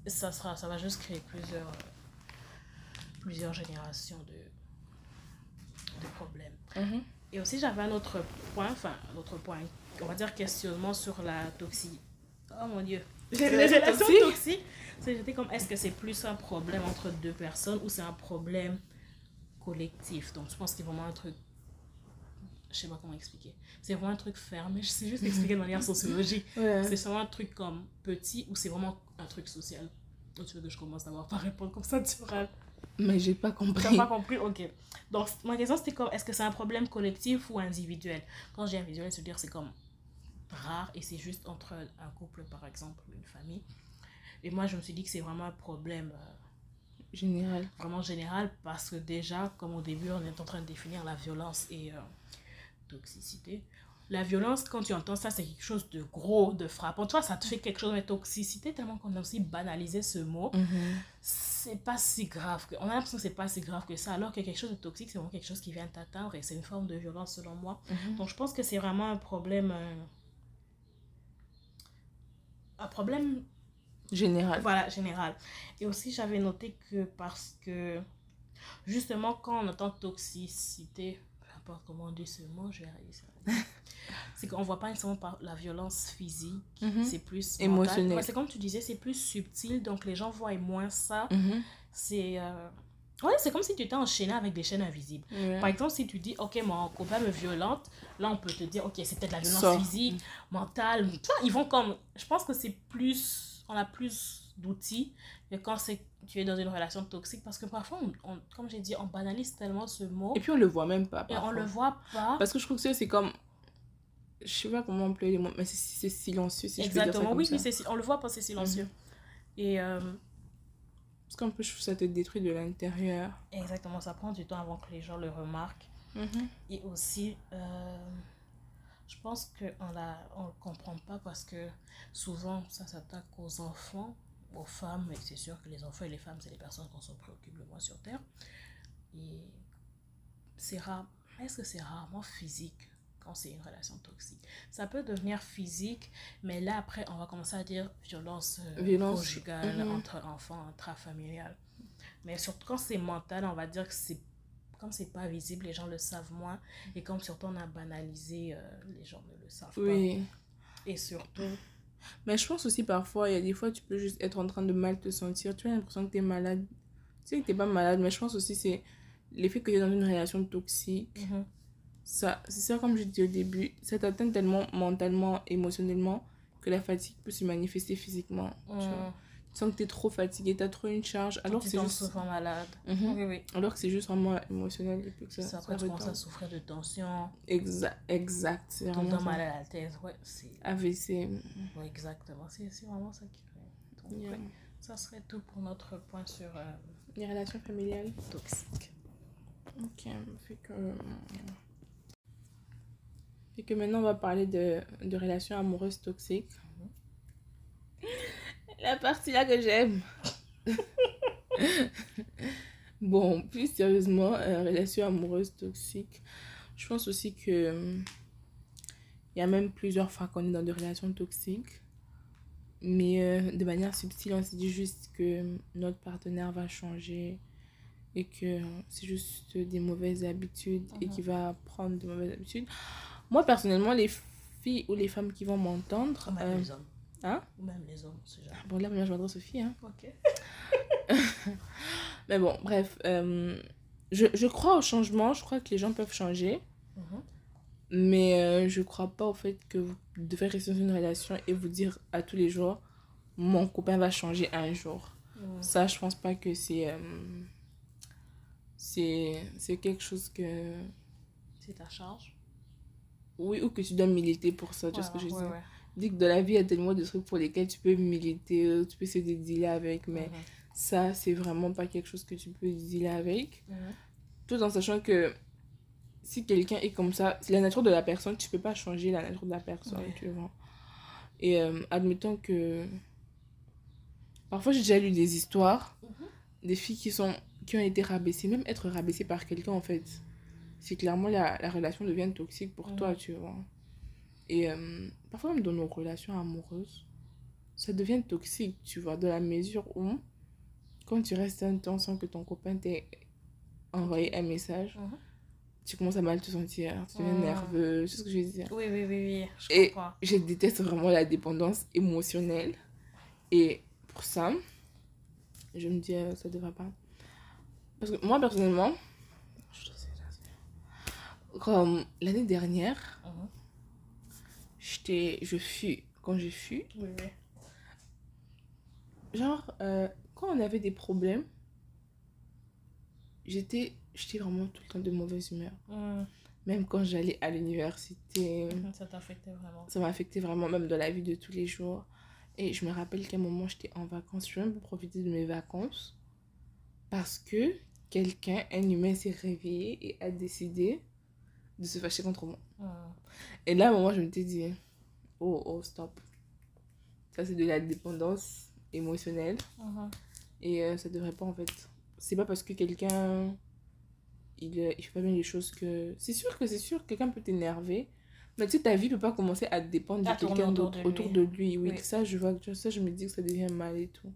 ça sera, ça va juste créer plusieurs, euh, plusieurs générations de, de problèmes. Mhm. Et aussi, j'avais un autre point, enfin, un autre point, on va dire questionnement sur la toxie. Oh mon dieu. *laughs* Les relations toxiques. j'étais comme, est-ce que c'est plus un problème entre deux personnes ou c'est un problème collectif? Donc, je pense que c'est vraiment un truc. Je sais pas comment expliquer. C'est vraiment un truc fermé. Je sais juste expliquer de manière *laughs* sociologique. Ouais. C'est vraiment un truc comme petit ou c'est vraiment un truc social tu veux que je commence à avoir pas répondre comme ça, tu verras. Mais j'ai pas T'as compris. pas compris Ok. Donc, ma question, c'était comme, est-ce que c'est un problème collectif ou individuel? Quand j'ai individuel, c'est dire c'est comme rare et c'est juste entre un couple, par exemple, ou une famille. Et moi, je me suis dit que c'est vraiment un problème euh, Général. vraiment général parce que déjà, comme au début, on est en train de définir la violence et euh, toxicité. La violence, quand tu entends ça, c'est quelque chose de gros, de frappant. Toi, ça te fait quelque chose, mais toxicité, tellement qu'on a aussi banalisé ce mot c'est pas si grave que... on a l'impression que c'est pas si grave que ça alors que quelque chose de toxique c'est vraiment quelque chose qui vient t'atteindre et c'est une forme de violence selon moi Mhm. donc je pense que c'est vraiment un problème euh, un problème Général. voilà général et aussi j'avais noté que parce que justement quand on entend toxicité importe comment on dit ce mot je vais dire. *laughs* c'est qu'on voit pas nécessairement par la violence physique Mhm. c'est plus Émotionnel. c'est comme tu disais c'est plus subtil donc les gens voient moins ça Mhm. c'est euh, ouais c'est comme si tu étais enchaîné avec des chaînes invisibles Ouais. par exemple si tu dis ok mon copain me violente là on peut te dire ok c'est peut-être la violence physique mentale tu vois ils vont comme je pense que c'est plus on a plus d'outils que quand c'est tu es dans une relation toxique parce que parfois on, on- comme j'ai dit on banalise tellement ce mot Et puis on le voit même pas. et on parfois. le voit pas Parce que je trouve que c'est- comme. Je sais pas comment employer les mots, mais c'est- silencieux si je peux dire ça exactement comme oui ça. oui on le voit pas c'est silencieux et euh, Parce qu'un peu, je trouve ça te détruit de l'intérieur. Exactement, ça prend du temps avant que les gens le remarquent. Mhm. Et aussi, euh, je pense qu'on on ne comprend pas parce que souvent, ça s'attaque aux enfants, aux femmes, et c'est sûr que les enfants et les femmes, c'est les personnes qu'on se préoccupe le moins sur Terre. Et c'est rare. Est-ce que c'est rarement physique quand c'est une relation toxique? Ça peut devenir physique, mais là, après, on va commencer à dire violence, euh, Violence. conjugale, Mhm. entre enfants, intrafamiliale. Mais surtout quand c'est mental, on va dire que c'est comme c'est pas visible, les gens le savent moins. Et comme surtout on a banalisé, euh, les gens ne le savent Oui. pas. Et surtout, Mais je pense aussi parfois, il y a des fois, tu peux juste être en train de mal te sentir. Tu as l'impression que tu es malade. Tu sais que tu pas malade, mais je pense aussi c'est l'effet que tu es dans une relation toxique. mhm, Ça, c'est ça, comme je disais au début, ça t'atteint tellement mentalement, émotionnellement, que la fatigue peut se manifester physiquement. tu vois. Mhm, Tu sens que tu es trop fatigué, tu as trop une charge, alors que c'est juste... souvent malade. Mhm. Oui, oui. Alors que c'est juste vraiment émotionnel et puis que ça, Ça, après, tu commences à souffrir de tension, Exact, exact. C'est vraiment mal à la tête. Ouais, c'est AVC. ouais, exactement. C'est vraiment ça qui fait. Donc, Yeah. ouais, ça serait tout pour notre point sur euh, Les relations familiales. toxique. Ok, fait que... Fait que maintenant, on va parler de, de relations amoureuses toxiques. La partie là que j'aime. *laughs* bon, plus sérieusement, euh, relations amoureuses toxiques. Je pense aussi que... Il y a même plusieurs fois qu'on est dans des relations toxiques. Mais euh, de manière subtile, on se dit juste que notre partenaire va changer et que c'est juste des mauvaises habitudes et Mhm. qu'il va prendre de mauvaises habitudes. Moi, personnellement, les filles ou les femmes qui vont m'entendre... Euh. Hein Ou même les hommes, c'est jamais. Bon, là, maintenant, je m'adresse aux filles. Hein. Ok. *laughs* Mais bon, bref. euh, je, je crois au changement. Je crois que les gens peuvent changer. Mhm. Mais euh, je crois pas au fait que vous devez rester dans une relation et vous dire à tous les jours mon copain va changer un jour. Ça, je pense pas que c'est. euh, c'est c'est quelque chose que. C'est ta charge. Oui, ou que tu dois militer pour ça. Tu vois ce que je veux ouais, dire? ouais. Dis que dans la vie, il y a tellement de trucs pour lesquels tu peux militer, tu peux se dealer avec, mais ça, c'est vraiment pas quelque chose que tu peux dealer avec. Tout en sachant que si quelqu'un est comme ça, c'est la nature de la personne, tu peux pas changer la nature de la personne, Ouais. tu vois. Et euh, admettons que. Parfois, j'ai déjà lu des histoires Mhm. des filles qui, sont, qui ont été rabaissées, même être rabaissées par quelqu'un, en fait. C'est clairement la, la relation devient toxique pour toi, tu vois. Et euh, parfois, même dans nos relations amoureuses, ça devient toxique, tu vois, dans la mesure où, quand tu restes un temps sans que ton copain t'ait envoyé un message, Mhm. tu commences à mal te sentir, tu deviens Mhm. nerveux, c'est ce que je veux dire. Oui, oui, oui, oui. Je Et- comprends. Je déteste vraiment la dépendance émotionnelle. Et pour ça, je me dis, euh, ça devrait pas. Parce que moi, personnellement, comme l'année dernière, Mhm. J'étais, je fus, quand je fus, Oui, oui. genre, euh, quand on avait des problèmes, j'étais, j'étais vraiment tout le temps de mauvaise humeur. Mhm. Même quand j'allais à l'université, Mhm, Ça t'affectait vraiment. ça m'a affecté vraiment, même dans la vie de tous les jours. Et je me rappelle qu'à un moment, j'étais en vacances, je suis même profiter de mes vacances parce que quelqu'un, un humain, s'est réveillé et a décidé de se fâcher contre moi. Mhm. Et là, à un moment, je me suis dit, oh, oh, stop. Ça, c'est de la dépendance émotionnelle Mhm. et euh, ça devrait pas, en fait. C'est pas parce que quelqu'un, il, euh, il fait pas bien les choses que... C'est sûr que c'est sûr, quelqu'un peut t'énerver. Mais tu sais, ta vie peut pas commencer à dépendre À de quelqu'un d'autre autour de lui. Oui, Oui. ça, je vois, que- ça, je me dis que ça devient mal et tout.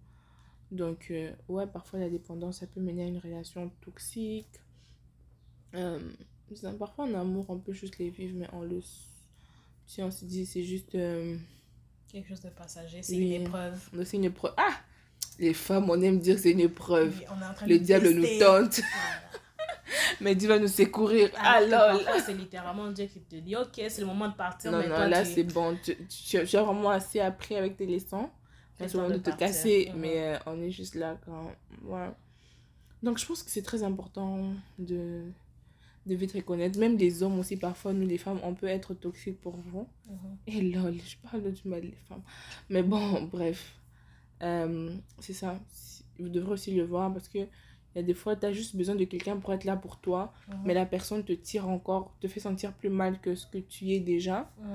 Donc, euh, ouais, parfois la dépendance, ça peut mener à une relation toxique. Euh, parfois en amour, on peut juste les vivre, mais on le. Si on se dit, c'est juste. euh, Quelque chose de passager, c'est Oui. une épreuve. c'est une épreuve. Ah! Les femmes, on aime dire que c'est une épreuve. Oui, on est en train Le de diable nous tester. tente, Voilà. *laughs* mais Dieu va nous secourir. Ah Alors parfois, c'est littéralement Dieu qui te dit, ok, c'est le moment de partir, Non, mais non, toi, là tu... c'est bon. Tu, tu, tu as vraiment assez appris avec tes leçons. C'est C'est le moment de de te casser, Mhm. mais euh, on est juste là quand. Voilà. Donc je pense que c'est très important de, de vite reconnaître. Même les hommes aussi, parfois, nous les femmes, on peut être toxiques pour vous. Mhm. Et lol, je parle du mal des femmes. Mais bon, bref. Euh, c'est ça. Vous devrez aussi le voir parce que Il y a des fois, tu as juste besoin de quelqu'un pour être là pour toi, Mhm. mais la personne te tire encore, te fait sentir plus mal que ce que tu es déjà. Mhm.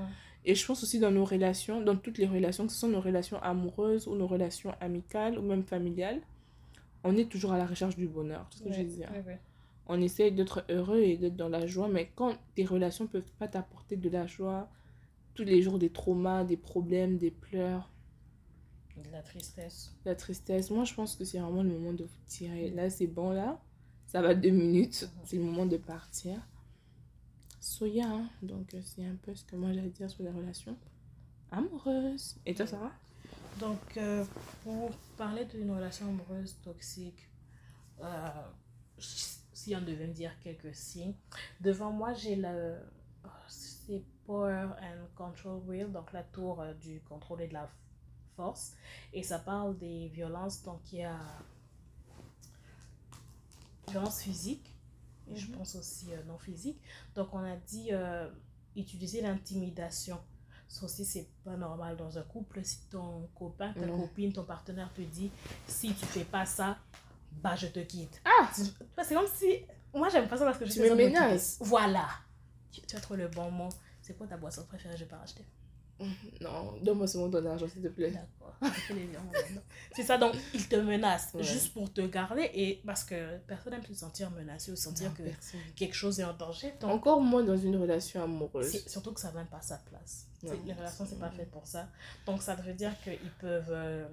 Et je pense aussi dans nos relations, dans toutes les relations, que ce soit nos relations amoureuses ou nos relations amicales ou même familiales, on est toujours à la recherche du bonheur. C'est ce que je veux dire. ouais, ouais. On essaye d'être heureux et d'être dans la joie, mais quand tes relations ne peuvent pas t'apporter de la joie, tous les jours des traumas, des problèmes, des pleurs, De la tristesse. la tristesse, moi je pense que c'est vraiment le moment de vous tirer. Là, c'est bon, là, ça va deux minutes, Mhm. c'est le moment de partir. Soya, hein. donc euh, c'est un peu ce que moi j'ai à dire sur les relations amoureuses. Et toi, ça va Donc, euh, pour parler d'une relation amoureuse toxique, euh, si on devait me dire quelques signes, devant moi, j'ai le. oh, C'est Power and Control Wheel, donc la tour euh, du contrôle et de la force. Et ça parle des violences. Donc, il y a. Violence physique, et je Mhm. pense aussi euh, non physique. Donc, on a dit euh, utiliser l'intimidation. Ça aussi, c'est pas normal dans un couple. Si ton copain, ta copine, ton partenaire te dit si tu fais pas ça, bah je te quitte. Ah C'est comme si. Moi, j'aime pas ça parce que je Tu me menaces. Voilà. Tu, tu as trouvé le bon mot. C'est quoi ta boisson préférée? Je vais pas racheter. *laughs* Non, donne-moi seulement ton argent, s'il te plaît. D'accord. *laughs* C'est ça, donc il te menace Ouais. juste pour te garder et parce que personne n'aime se sentir menacé ou sentir Non, que personne. quelque chose est en danger. Donc, Encore moins dans une relation amoureuse. Surtout que ça ne pas sa place. Non. Les relations, c'est pas fait pour ça. Donc, ça veut dire qu'ils peuvent. euh,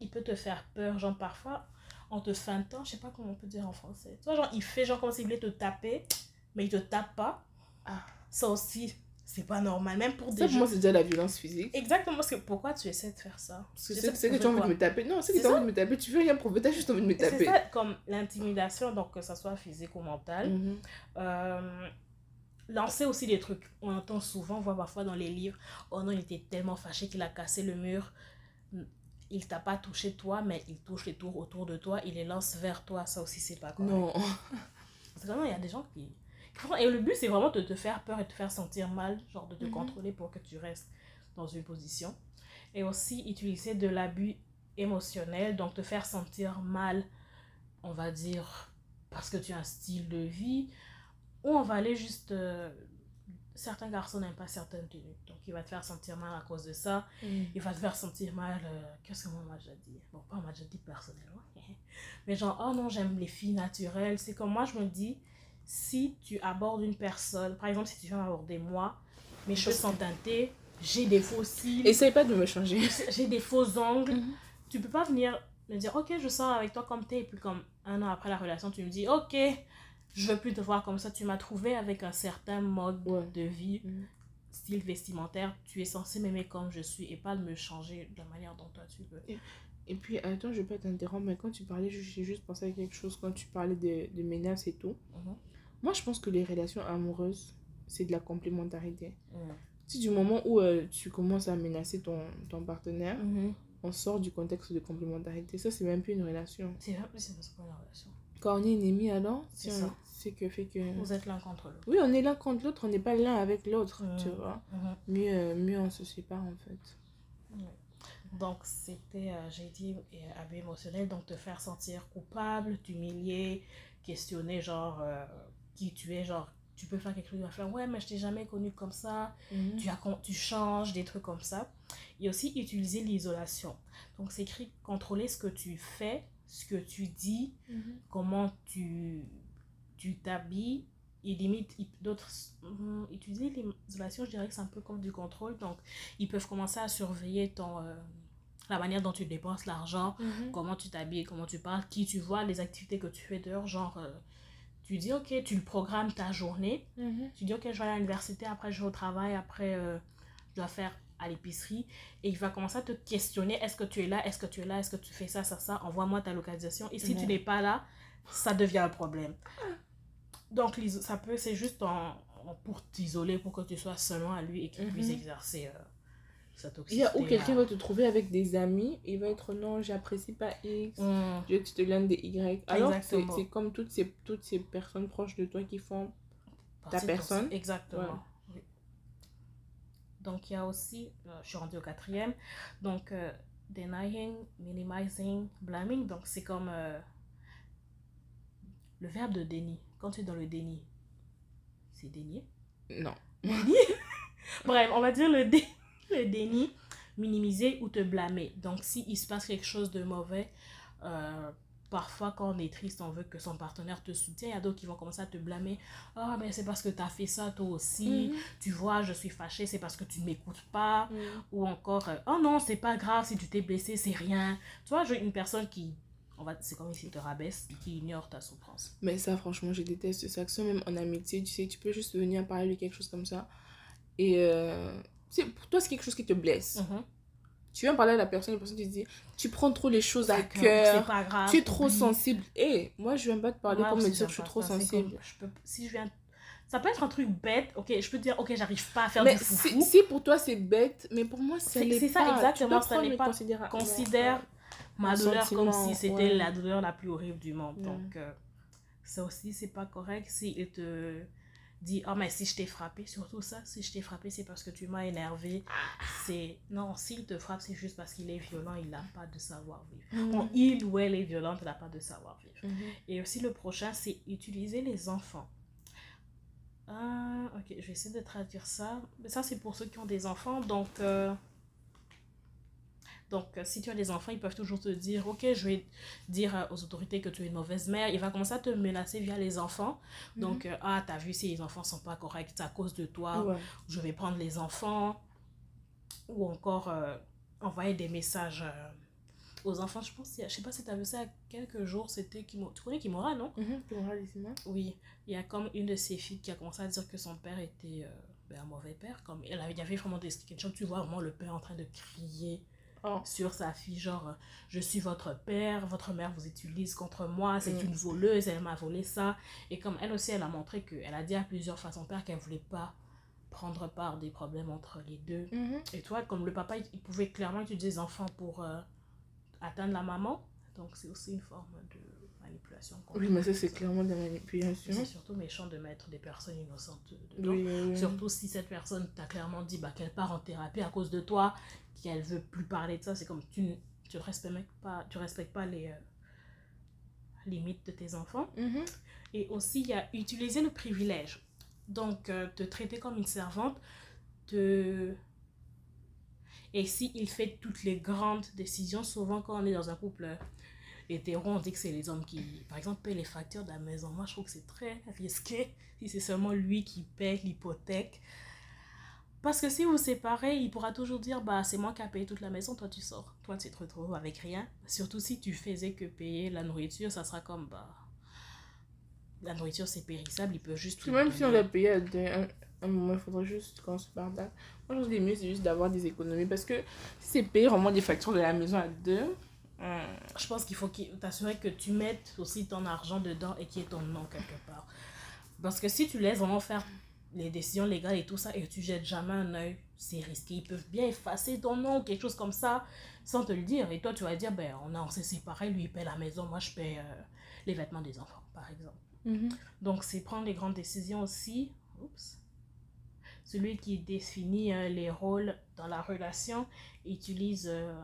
il peut te faire peur, genre parfois, en te feintant, je sais pas comment on peut dire en français. Tu vois, genre, il fait genre comme s'il voulait te taper, mais il te tape pas. Ah. Ça aussi, c'est pas normal. Même pour des gens. moi, c'est déjà la violence physique. Exactement, parce que pourquoi tu essaies de faire ça? Parce que c'est c'est que tu as envie de me taper. Non, c'est que C'est tu as envie de me taper. Tu veux rien prouver, tu as juste envie de me C'est taper. ça, comme l'intimidation, donc que ça soit physique ou mentale. Mhm. Euh, lancer aussi des trucs. On entend souvent, on voit parfois dans les livres, oh non, il était tellement fâché qu'il a cassé le mur. Il t'a pas touché toi, mais il touche les tours autour de toi, il les lance vers toi. Ça aussi, c'est pas correct. Non. Parce que vraiment, il y a des gens qui... Et le but, c'est vraiment de te faire peur et de te faire sentir mal, genre de te Mhm. contrôler pour que tu restes dans une position. Et aussi, utiliser de l'abus émotionnel, donc te faire sentir mal, on va dire, parce que tu as un style de vie, ou on va aller juste... certains garçons n'aiment pas certaines tenues, donc il va te faire sentir mal à cause de ça il va te faire sentir mal. euh, Qu'est-ce que moi, m'a déjà dit? Bon, pas m'a déjà dit personnellement. *laughs* Mais genre, oh non, j'aime les filles naturelles. C'est comme moi, je me dis, si tu abordes une personne, par exemple, si tu viens m'aborder moi, mes cheveux sont teintés, j'ai des faux cils, Essaye pas de me changer. *laughs* j'ai des faux ongles. Mhm. Tu peux pas venir me dire, ok, je sors avec toi comme t'es, et puis comme un an après la relation, tu me dis, ok, je veux plus te voir comme ça. Tu m'as trouvé avec un certain mode Ouais. de vie Mhm. style vestimentaire, tu es censé m'aimer comme je suis et pas de me changer de la manière dont toi tu veux. Et puis, attends, je vais pas t'interrompre, mais quand tu parlais, j'ai juste pensé à quelque chose quand tu parlais de, de menaces et tout. Mhm. Moi, je pense que les relations amoureuses, c'est de la complémentarité. Si du moment où euh, tu commences à menacer ton, ton partenaire, Mhm. on sort du contexte de complémentarité. Ça, c'est même plus une relation. C'est c'est pas une relation. Quand on est ennemis, alors, C'est si ça. C'est que fait que... Vous êtes l'un contre l'autre. Oui, on est l'un contre l'autre, on n'est pas l'un avec l'autre, Mhm. tu vois. Mhm. Mieux, euh, mieux on se sépare, en fait. Donc, c'était, euh, j'ai dit, euh, abus émotionnel, donc te faire sentir coupable, t'humilier, questionner, genre, euh, qui tu es, genre, tu peux faire quelque chose, tu vas faire, ouais, mais je t'ai jamais connu comme ça, tu, as, tu changes, des trucs comme ça. Et aussi utiliser l'isolation. Donc, c'est écrit contrôler ce que tu fais, ce que tu dis, comment tu tu t'habilles et limite d'autres hum, utiliser l'isolation je dirais que c'est un peu comme du contrôle. Donc ils peuvent commencer à surveiller ton euh, la manière dont tu dépenses l'argent Mhm. comment tu t'habilles comment tu parles qui tu vois les activités que tu fais dehors. Genre euh, tu dis ok tu le programmes ta journée. Mhm. tu dis ok je vais à l'université après je vais au travail après euh, je dois faire à l'épicerie. Et il va commencer à te questionner est-ce que tu es là est-ce que tu es là est-ce que tu fais ça ça ça. Envoie-moi ta localisation. Et si tu n'es pas là ça devient un problème donc ça peut c'est juste en, en- pour t'isoler pour que tu sois seulement à lui et qu'il puisse Mhm. exercer euh, sa Il y toxicité a où quelqu'un va te trouver avec des amis, il va être non, j'apprécie pas X, Hum, je te donnes des Y. Alors c'est comme toutes ces, toutes ces personnes proches de toi qui font. de personne. exactement. Oui. donc il y a aussi euh, je suis rendue au quatrième donc euh, denying minimizing blaming donc c'est comme euh, le verbe de déni, quand tu es dans le déni, c'est dénier Non. *laughs* Bref, on va dire le, dé- *laughs* le déni, minimiser ou te blâmer. Donc, s'il se passe quelque chose de mauvais, euh, parfois quand on est triste, on veut que son partenaire te soutienne. Il y a d'autres qui vont commencer à te blâmer. Ah, mais c'est parce que tu as fait ça toi aussi. Mhm. Tu vois, je suis fâchée, c'est parce que tu ne m'écoutes pas. Mhm. Ou encore, euh, oh non, c'est pas grave, si tu t'es blessé, c'est rien. Tu vois, j'ai une personne qui, on va, c'est comme s'il te rabaisse, qui ignore ta souffrance. Mais ça, franchement, je déteste ça. Que ce soit même en amitié, tu sais, tu peux juste venir parler de quelque chose comme ça. Et euh, pour toi, c'est quelque chose qui te blesse. Mhm. Tu viens parler à la personne, la personne te dit, tu prends trop les choses à cœur. C'est pas grave. Tu es trop sensible. Et moi, je viens pas te parler Moi pour me dire que je suis trop ça. Sensible. comme, je peux, si je viens, ça peut être un truc bête. Ok, je peux te dire, ok, j'arrive pas à faire Mais du si, foufou. si pour toi c'est bête, mais pour moi ça C'est- l'est c'est ça, exactement, ça les pas. Considère ma douleur comme si c'était ouais. la douleur la plus horrible du monde. Donc, euh, ça aussi, c'est pas correct. Si il te dit, oh, mais si je t'ai frappé, surtout ça, si je t'ai frappé, c'est parce que tu m'as énervé. C'est non, s'il te frappe, c'est juste parce qu'il est violent, il n'a pas de savoir-vivre. Mhm. Bon, il ou elle est violente, elle n'a pas de savoir-vivre. Mhm. Et aussi le prochain, c'est utiliser les enfants. Ah, ok, je vais essayer de traduire ça. Mais ça, c'est pour ceux qui ont des enfants. Donc, euh, donc euh, si tu as des enfants, ils peuvent toujours te dire, ok, je vais dire euh, aux autorités que tu es une mauvaise mère. Il va commencer à te menacer via les enfants. Donc, euh, ah, t'as vu, si les enfants sont pas corrects, c'est à cause de toi Ouais. je vais prendre les enfants, ou encore euh, envoyer des messages euh, aux enfants. Je pense, je sais pas si tu as vu ça il y a quelques jours, c'était Kimo- tu connais Kimura, non? Mhm. Laissé moi. Oui, il y a comme une de ses filles qui a commencé à dire que son père était euh, ben, un mauvais père. Comme il y avait vraiment des tu vois vraiment le père en train de crier Oh. sur sa fille, genre euh, je suis votre père, votre mère vous utilise contre moi, c'est Mm. une voleuse, elle m'a volé ça. Et comme elle aussi, elle a montré qu'elle a dit à plusieurs fois à son père qu'elle voulait pas prendre part des problèmes entre les deux. Mhm. Et toi, comme le papa, il, pouvait clairement utiliser les enfants pour euh, atteindre la maman. Donc c'est aussi une forme de manipulation. Oui, mais ça c'est clairement de la manipulation. C'est surtout méchant de mettre des personnes innocentes dedans. Oui, oui, oui. Surtout si cette personne t'a clairement dit bah, qu'elle part en thérapie à cause de toi, qu'elle veut plus parler de ça, c'est comme tu ne tu respectes pas, tu respectes pas les euh, limites de tes enfants. Mhm. Et aussi, il y a utiliser le privilège. Donc, euh, te traiter comme une servante, te... Et si il fait toutes les grandes décisions, souvent quand on est dans un couple euh, hétéro, on dit que c'est les hommes qui, par exemple, paient les factures de la maison. Moi, je trouve que c'est très risqué si c'est seulement lui qui paie l'hypothèque. Parce que si vous séparez, il pourra toujours dire bah c'est moi qui ai payé toute la maison, toi tu sors. Toi tu te retrouves avec rien. Surtout si tu faisais que payer la nourriture, ça sera comme bah la nourriture c'est périssable, il peut juste tout même si on l'a payé à deux, un, un moment, il faudrait juste qu'on se partage. Moi, je pense que le mieux, c'est juste d'avoir des économies. Parce que si c'est payer vraiment des factures de la maison à deux, euh, Je pense qu'il faut qu'il- t'assurer que tu mettes aussi ton argent dedans et qu'il y ait ton nom quelque part. Parce que si tu laisses vraiment faire les décisions légales et tout ça et tu jettes jamais un œil, c'est risqué. Ils peuvent bien effacer ton nom quelque chose comme ça sans te le dire. Et toi, tu vas dire, ben, on, a- on s'est séparés, lui il paie la maison, moi je paie euh, les vêtements des enfants, par exemple. mhm. Donc, c'est prendre les grandes décisions aussi. Oups. Celui qui définit euh, les rôles dans la relation utilise. euh,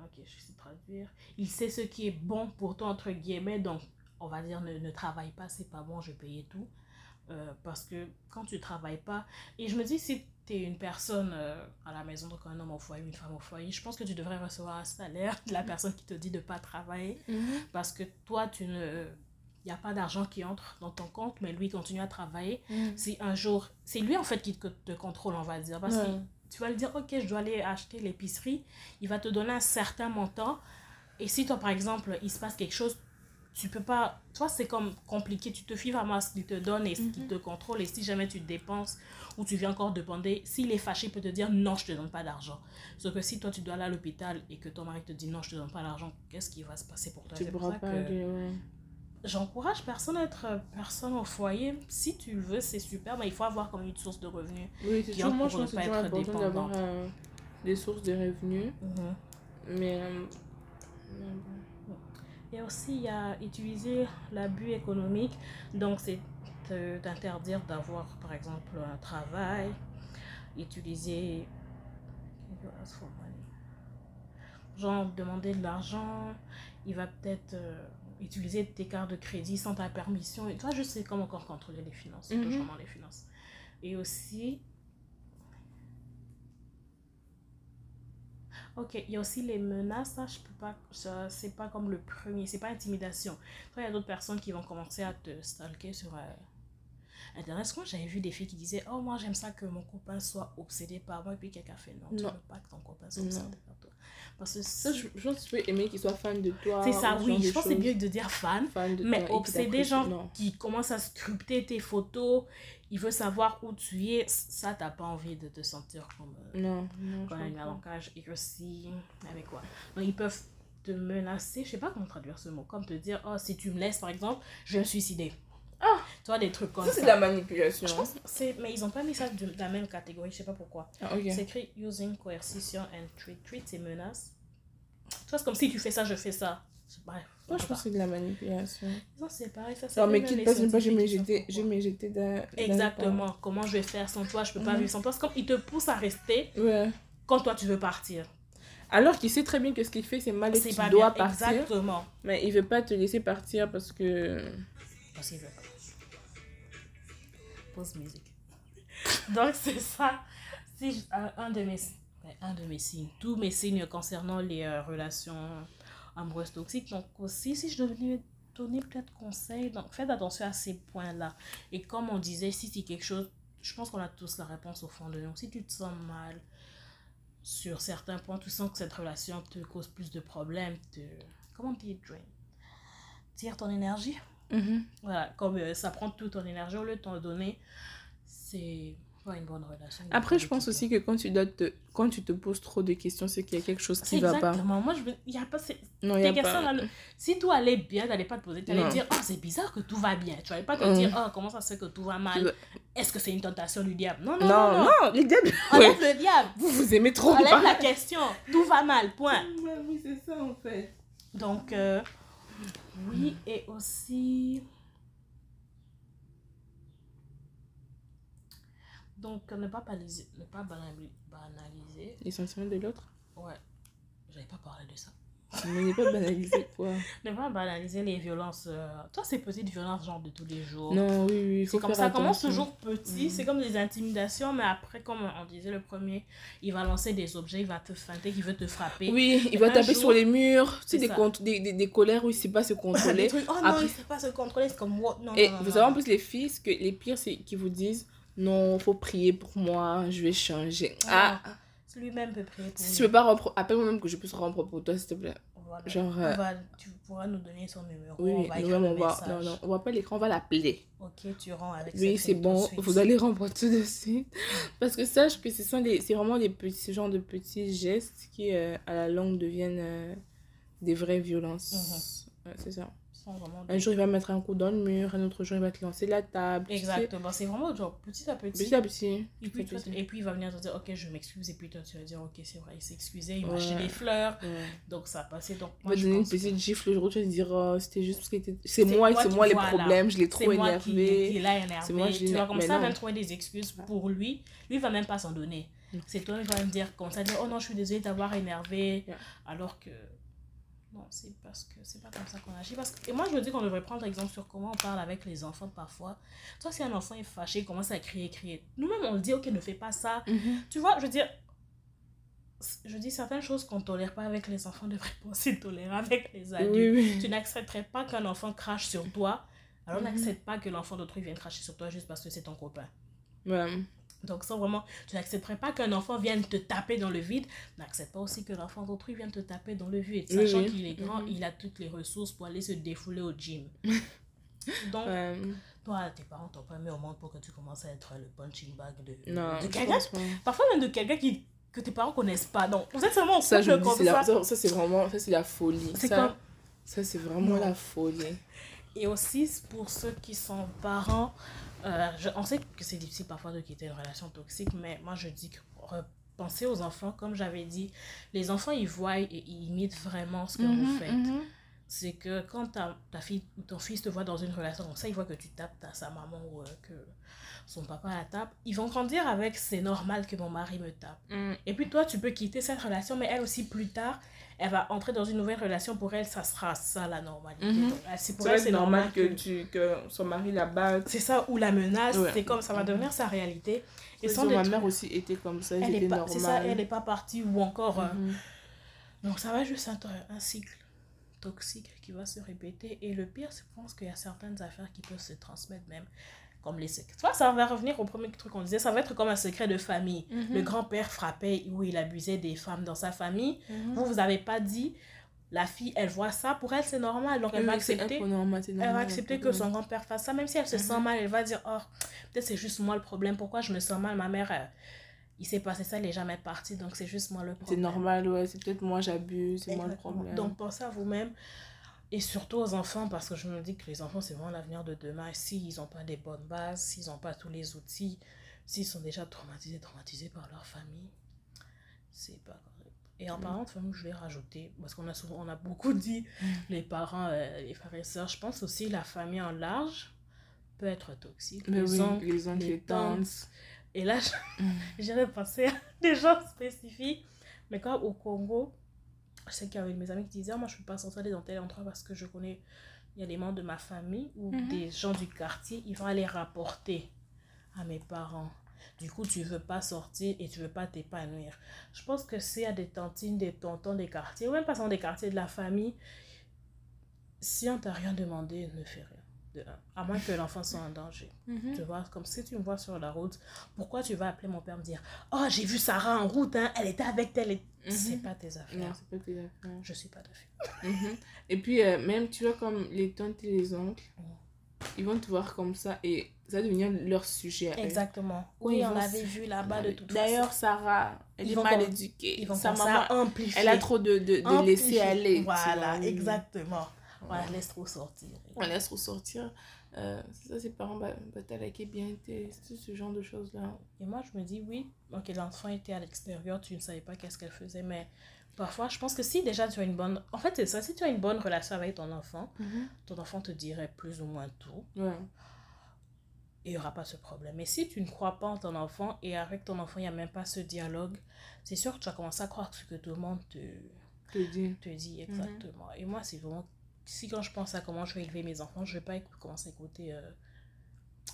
ok, je de traduire. Il sait ce qui est bon pour toi, entre guillemets. Donc, on va dire ne, ne travaille pas, c'est pas bon, je payer tout. Euh, parce que quand tu travailles pas. Et je me dis, si tu es une personne euh, à la maison, donc un homme au foyer, une femme au foyer, je pense que tu devrais recevoir un salaire de la personne qui te dit de pas travailler Mhm. parce que toi, tu ne... Il n'y a pas d'argent qui entre dans ton compte, mais lui continue à travailler. Mhm. Si un jour... C'est lui, en fait, qui te, te contrôle, on va dire. Parce que tu vas lui dire, OK, je dois aller acheter l'épicerie. Il va te donner un certain montant. Et si toi, par exemple, il se passe quelque chose, tu peux pas... Toi, c'est comme compliqué. Tu te fies vraiment à ce qu'il te donne et ce qu'il Mhm. te contrôle. Et si jamais tu dépenses ou tu viens encore demander, s'il est fâché, il peut te dire, non, je te donne pas d'argent. Sauf que si toi, tu dois aller à l'hôpital et que ton mari te dit, non, je te donne pas d'argent, qu'est-ce qui va se passer pour toi? Tu C'est pour ça pas que- aller, ouais. J'encourage personne à être euh, personne au foyer. Si tu veux, c'est super, mais il faut avoir comme une source de revenus. Oui, c'est ont moi, je pense que c'est important d'avoir euh, des sources de revenus. Mais. euh, mais bon. Et aussi, il y a utiliser l'abus économique. Donc, c'est te- t'interdire d'avoir, par exemple, un travail. Utiliser. Genre, demander de l'argent. il va peut-être euh, utiliser tes cartes de crédit sans ta permission. Et toi, je sais comment encore contrôler les finances, toujours dans les finances. Et aussi, ok, il y a aussi les menaces, ça, je peux pas, ça, c'est pas comme le premier, c'est pas intimidation. Toi, il y a d'autres personnes qui vont commencer à te stalker sur euh, Internet. Parce j'avais vu des filles qui disaient, oh, moi, j'aime ça que mon copain soit obsédé par moi. Et puis quelqu'un fait, non, tu Non. veux pas que ton copain soit Non. obsédé par toi. Parce que Ça, je, je pense que tu peux aimer qu'il soit fan de toi. c'est ça, oui. Je pense que c'est mieux de dire fan. Fan de Mais t'apprécie. genre, Non. qui commence à scripter tes photos, il veut savoir où tu es, ça, t'as pas envie de te sentir comme, euh, Non, non, comme un comprends. langage. Et aussi, avec quoi Donc, ils peuvent te menacer, je sais pas comment traduire ce mot, comme te dire, oh, si tu me laisses, par exemple, je vais me suicider. Ah! Tu vois, des trucs comme Ça, ça. c'est de la manipulation. Je pense c'est... Mais ils ont pas mis ça de, la même catégorie, je sais pas pourquoi. Ah. C'est écrit using coercition and treat. Treat, c'est menace. Tu vois, c'est comme si tu fais ça, je fais ça. Bref. Moi, je pense que c'est de la manipulation. Non, c'est pareil, ça c'est Non, mais même quitte les pas, c'est pas, je m'éjeter d'un. Exactement. Comment je vais faire sans toi, je peux pas Mhm. vivre sans toi. C'est comme il te pousse à rester. Ouais. quand toi tu veux partir. Alors qu'il sait très bien que ce qu'il fait, c'est mal et pas dois bien. partir. Exactement. Mais il veut pas te laisser partir parce que. Parce qu'il veut pas. Pause musique. *laughs* Donc c'est ça. Si je- un, de mes un de mes signes, tous mes signes concernant les euh, relations amoureuses toxiques. Donc aussi, si je devais donner peut-être conseil, donc faites attention à ces points-là. Et comme on disait, si c'est quelque chose, je pense qu'on a tous la réponse au fond de nous. Si tu te sens mal sur certains points, tu sens que cette relation te cause plus de problèmes, te, comment on dit drain, tire ton énergie. Mhm. Voilà, comme euh, ça prend toute ton énergie, au lieu de t'en donner, c'est pas une bonne relation. Après, je pense aussi que quand tu, dois te... quand tu te poses trop de questions, c'est qu'il y a quelque chose qui C'est va pas. exactement. Moi, je veux... il y a pas... Non, il y a pas. là, le- Si tout allait bien, t'allais pas te poser. T'allais Non. dire, oh, c'est bizarre que tout va bien. Tu allais pas te Mhm. dire, oh, comment ça se fait que tout va Tu mal. Est-ce que c'est une tentation du diable? Non, non, Non, non. non. non, les diables. Enlève Ouais. le diable. Vous vous aimez trop. Enlève pas? la question. Tout va mal, point. Oui, c'est ça en fait. Donc, euh, oui, et aussi... Donc, ne pas banaliser, ne pas banali- banaliser. Les sentiments de l'autre. Ouais, j'avais pas parlé de ça. *laughs* Mais n'est pas banalisé quoi. Ne pas banaliser les violences. euh, Toi, ces petites violences, genre de tous les jours. Non, oui, oui. C'est comme ça commence toujours petit, Mhm. c'est comme des intimidations, mais après, comme on disait le premier, il va lancer des objets, il va te feinter, il veut te frapper. Oui, il va taper jour- sur les murs. Tu sais, C'est des, des, des, des colères où il sait pas se *laughs* contrôler. trucs, oh non, Après- il sait pas se contrôler, c'est comme what? Non, Et non, non, vous savez, en plus, les filles, ce que les pires, c'est qu'ils vous disent non, faut prier pour moi, je vais changer. Ah, Lui-même peut prier pour si nous. tu veux pas rompre, appelle-moi même que je puisse rompre pour toi, s'il te plaît. Voilà. Genre, On euh, va- tu pourras nous donner son numéro, oui, on va nous, on va, non, non, on va pas l'écran, on va l'appeler. Ok, tu rends avec Oui, c'est bon, vous allez rendre tout de suite. *laughs* Parce que sache que ce sont des, c'est vraiment des petits, ce genre de petits gestes qui, euh, à la longue, deviennent euh, des vraies violences. Ouais, c'est ça. Vraiment Un jour, il va mettre un coup dans le mur, un autre jour, il va te lancer la table. tu. Exactement, c'est vraiment genre petit à petit. Petit à petit. Et puis, toi, et puis il va venir te dire ok je m'excuse et puis toi tu vas dire ok c'est vrai il s'est excusé il m'a acheté des fleurs donc ça a passé donc On moi va je donner une petite gifle le jour où tu vas te dire oh, c'était juste parce que C'est moi, c'est moi les problèmes, je l'ai trop énervé. C'est moi, l'ai tu vas énervé. commencer Mais à non. même trouver des excuses pour lui lui il va même pas s'en donner c'est toi qui vas me dire comme ça dire oh non je suis désolée d'avoir énervé alors que non c'est parce que c'est pas comme ça qu'on agit parce que et moi je me dis qu'on devrait prendre exemple sur comment on parle avec les enfants parfois toi si un enfant est fâché il commence à crier crier nous-mêmes on le dit ok ne fais pas ça Mhm. tu vois, je veux dire, je dis certaines choses qu'on tolère pas avec les enfants, *laughs* on devrait pas aussi tolérer avec les adultes. Oui, oui. Tu n'accepterais pas qu'un enfant crache sur toi, alors Mhm. n'accepte pas que l'enfant d'autrui vienne cracher sur toi juste parce que c'est ton copain. Ouais. Donc ça vraiment, tu n'accepterais pas qu'un enfant vienne te taper dans le vide, n'accepte pas aussi que l'enfant d'autrui vienne te taper dans le vide, sachant oui. qu'il est grand, Mhm. il a toutes les ressources pour aller se défouler au gym. *laughs* Donc, toi, tes parents t'ont pas mis au monde pour que tu commences à être le punching bag de, quelqu'un parfois même de quelqu'un qui que tes parents connaissent pas donc vous êtes seulement en Ça, je comme c'est la- ça ça, ça, c'est vraiment, ça, c'est la folie. Ça, comme ça, c'est vraiment Non. la folie. et aussi pour ceux qui sont parents euh, je- on sait que c'est difficile parfois de quitter une relation toxique mais moi je dis que pensez aux enfants comme j'avais dit les enfants ils voient et ils imitent vraiment ce que vous Mhm, faites mhm. c'est que quand ta, ta fille ou ton fils te voit dans une relation comme ça, il voit que tu tapes ta, sa maman ou euh, que son papa la tape, ils vont grandir avec c'est normal que mon mari me tape. Mm. Et puis toi, tu peux quitter cette relation, mais elle aussi, plus tard, elle va entrer dans une nouvelle relation. Pour elle, ça sera ça la normalité. Mhm. C'est pour C'est elle, c'est normal normal que, tu, que son mari la batte. C'est ça, ou la menace, Ouais. c'est comme ça va devenir sa réalité. Et sans ma mère aussi était comme ça, elle c'est ça, elle n'est pas partie ou encore. euh, Mhm. Donc ça va juste être un cycle toxique qui va se répéter. Et le pire, je pense qu'il y a certaines affaires qui peuvent se transmettre même, comme les secrets. Tu vois, ça va revenir au premier truc qu'on disait, ça va être comme un secret de famille. Mhm. Le grand-père frappait ou il abusait des femmes dans sa famille. Mhm. Vous, vous n'avez pas dit, la fille, elle voit ça, pour elle, c'est normal. Donc elle va Oui, accepter. normal, c'est Elle normal, va accepter que son grand-père fasse ça, même si elle se sent Mhm. mal, elle va dire Oh, peut-être c'est juste moi le problème, pourquoi je me sens mal? Ma mère, euh, il s'est passé ça, elle n'est jamais partie, donc c'est juste moi le problème. C'est normal, ouais, c'est peut-être moi j'abuse, c'est moi le problème. Donc pensez à vous-même et surtout aux enfants, parce que je me dis que les enfants, c'est vraiment l'avenir de demain. S'ils n'ont pas des bonnes bases, s'ils n'ont pas tous les outils, s'ils sont déjà traumatisés, traumatisés par leur famille, c'est pas correct. Et en Mm. parlant de famille, je vais rajouter, parce qu'on a souvent, on a beaucoup *laughs* dit Mm. les parents, euh, les frères et sœurs, je pense aussi la famille en large peut être toxique. Mais les oui, oncles, les oncles, les les tantes. tantes. Et là, je- Mm. *laughs* j'avais pensé à des gens spécifiques. Mais quand au Congo, je sais qu'il y avait mes amis qui disaient Ah, Moi, je ne peux pas sortir aller dans tel endroit parce que je connais, il y a des membres de ma famille ou Mhm. des gens du quartier, ils vont aller rapporter à mes parents. Du coup, tu veux pas sortir et tu veux pas t'épanouir. Je pense que y a des tantines, des tontons des quartiers, ou même pas dans des quartiers de la famille, si on t'a rien demandé, ne fais rien. De un. À moins que l'enfant soit en danger. Mhm. Tu vois, comme si tu me vois sur la route, pourquoi tu vas appeler mon père me dire Oh, j'ai vu Sarah en route, hein, elle était avec telle. et- Mhm. C'est pas tes Non, affaires. c'est pas tes affaires. Je suis pas ta fille. Mhm. Et puis, euh, même, tu vois, comme les tantes et les oncles, Mhm. ils vont te voir comme ça et ça va devenir leur sujet. à. Exactement. Oui, on l'avait vu là-bas de toute D'ailleurs, façon. Sarah, elle Ils est vont mal éduquée. Ils vont Sa maman, amplifier. elle a trop de, de, de laisser aller. Voilà, exactement. Voilà, laisse trop sortir. On laisse ressortir. Euh, c'est ça, ses parents t'attaquaient bien, c'est ce genre de choses-là. Et moi, je me dis, oui, ok, l'enfant était à l'extérieur, tu ne savais pas qu'est-ce qu'elle faisait, mais parfois, je pense que si déjà tu as une bonne... En fait, c'est ça, si tu as une bonne relation avec ton enfant, ton enfant te dirait plus ou moins tout. Ouais. il n'y aura pas ce problème. Mais si tu ne crois pas en ton enfant et avec ton enfant, il n'y a même pas ce dialogue, c'est sûr que tu vas commencer à croire ce que tout le monde te, te dis. te dit exactement. Et moi, c'est vraiment... Si quand je pense à comment je vais élever mes enfants, je ne vais pas commencer à écouter... euh,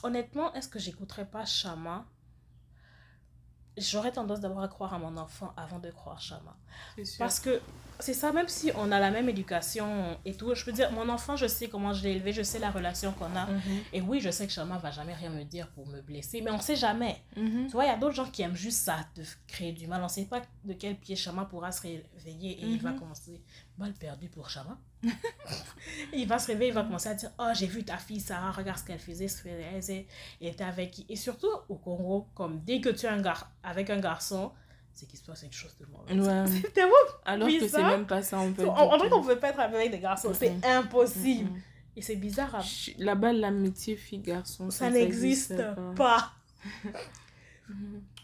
Honnêtement, est-ce que j'écouterais pas Chama J'aurais tendance d'abord à croire à mon enfant avant de croire Chama. Parce que c'est ça, même si on a la même éducation et tout, je peux dire, mon enfant, je sais comment je l'ai élevé, je sais la relation qu'on a. Mhm. Et oui, je sais que Chama va jamais rien me dire pour me blesser, mais on sait jamais. Mhm. Tu vois, il y a d'autres gens qui aiment juste ça, de créer du mal. On ne sait pas de quel pied Chama pourra se réveiller et il va Mhm. commencer. Mal perdu pour Chama. *laughs* il va se réveiller, il va commencer à dire Oh, j'ai vu ta fille Sarah, regarde ce qu'elle faisait, ce qu'elle faisait, elle était avec qui. Et surtout au Congo, comme dès que tu es un gar avec un garçon, c'est qu'il se passe quelque chose de mauvais. Ouais. *laughs* C'est tellement. Alors Oui, que c'est même pas ça en. On, on dirait tout. qu'on ne pouvait pas être avec des garçons, c'est impossible. Et c'est bizarre. à- Ch- Là-bas, l'amitié fille-garçon, Ça n'existe existe pas. *laughs*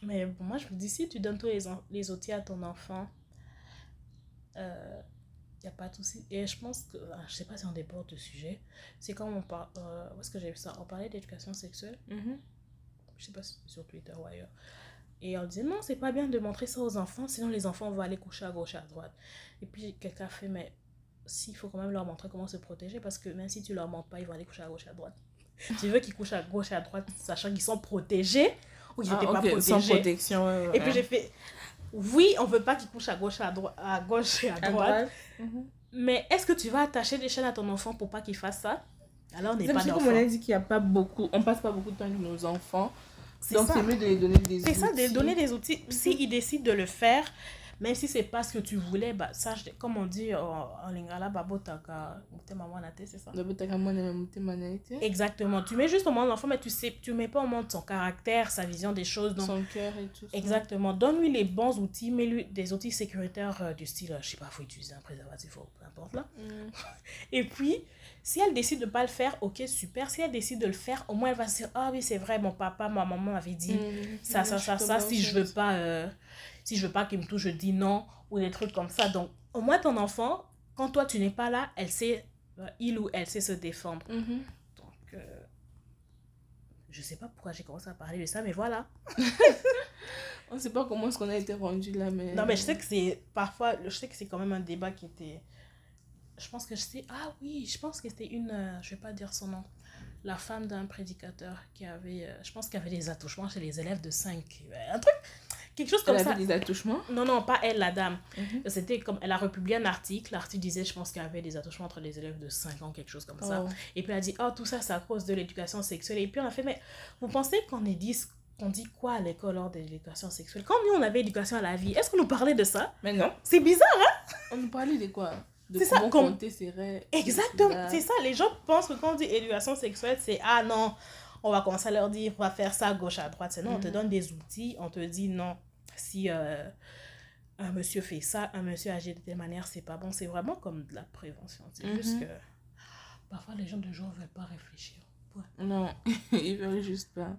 Mais bon, moi, je me dis, si tu donnes tous les, en- les outils à ton enfant, il n'y a pas de souci. Et je pense que, ah, je sais pas si on déborde de sujet, c'est quand on parle, euh, où est-ce que j'ai vu ça? On parlait d'éducation sexuelle, Mhm. je sais pas si c'est sur Twitter ou ailleurs. Et on disait, non, c'est pas bien de montrer ça aux enfants, sinon les enfants vont aller coucher à gauche et à droite. Et puis quelqu'un a fait, mais s'il faut quand même leur montrer comment se protéger, parce que même si tu leur montres pas, ils vont aller coucher à gauche et à droite. tu veux qu'ils couchent à gauche et à droite, sachant qu'ils sont protégés ou qu'ils Ah, n'étaient pas ok, protégés. Sans protection, ouais, ouais, Et puis j'ai fait, oui, on veut pas qu'il couche à gauche, à, droite à gauche et à À droite. droite. Mhm. Mais est-ce que tu vas attacher des chaînes à ton enfant pour pas qu'il fasse ça? Alors on n'est pas que comme d'enfant. on a dit qu'il n'y a pas beaucoup, on passe pas beaucoup de temps avec nos enfants. C'est Donc ça. c'est mieux de les donner des C'est ça, de outils. donner des outils. S'ils décident de le faire, même si c'est pas ce que tu voulais, bah, ça, je- comme on dit en, en lingala, babotaka, c'est ça? Exactement. Tu mets juste au monde l'enfant, mais tu sais, tu mets pas au monde son caractère, sa vision des choses. Donc, Son cœur et tout ça. Exactement. Donne-lui les bons outils, mets-lui des outils sécuritaires euh, du style, euh, je sais pas, faut utiliser un préservatif ou peu importe là. Mhm. *laughs* Et puis, si elle décide de pas le faire, ok, super. Si elle décide de le faire, au moins elle va se dire, ah oui, c'est vrai, mon papa, ma maman m'avait dit Mhm. ça, ça, ça, ça. Si je veux pas, euh, si je veux pas qu'il me touche, je dis non ou des trucs comme ça. Donc, au moins ton enfant, quand toi tu n'es pas là, elle sait, euh, il ou elle sait se défendre. Mhm. Donc, euh, je sais pas pourquoi j'ai commencé à parler de ça, mais voilà. *laughs* On sait pas comment est-ce qu'on a été rendu là, mais. Non, mais je sais que c'est parfois, je sais que c'est quand même un débat qui était. Je pense que je sais. Ah oui, je pense que c'était une. euh, je vais pas dire son nom. La femme d'un prédicateur qui avait. euh, je pense qu'il y avait des attouchements chez les élèves de 5. Un truc. Quelque chose Elle comme ça. avait des attouchements? Non, non, pas elle, la dame. Mhm. C'était comme. Elle a republié un article. L'article disait, je pense qu'il y avait des attouchements entre les élèves de 5 ans, quelque chose comme ça. Oh. Et puis elle a dit, oh, tout ça, c'est à cause de l'éducation sexuelle. Et puis on a fait, mais vous pensez qu'on est dit, qu'on dit quoi à l'école lors de l'éducation sexuelle? Quand nous, on avait éducation à la vie, est-ce qu'on nous parlait de ça? Mais non. C'est bizarre, hein? On nous parlait de quoi? De C'est ça, comment comme- compter ses règles. Exactement. C'est ça, les gens pensent que quand on dit éducation sexuelle, c'est, ah non, on va commencer à leur dire, on va faire ça à gauche, à droite. C'est non, on te Mhm. donne des outils, on te dit, non, si euh, un monsieur fait ça, un monsieur agit de telle manière, c'est pas bon. C'est vraiment comme de la prévention. C'est juste Mhm. que parfois les gens de jour ne veulent pas réfléchir. Ouais. Non, *laughs* ils veulent juste pas.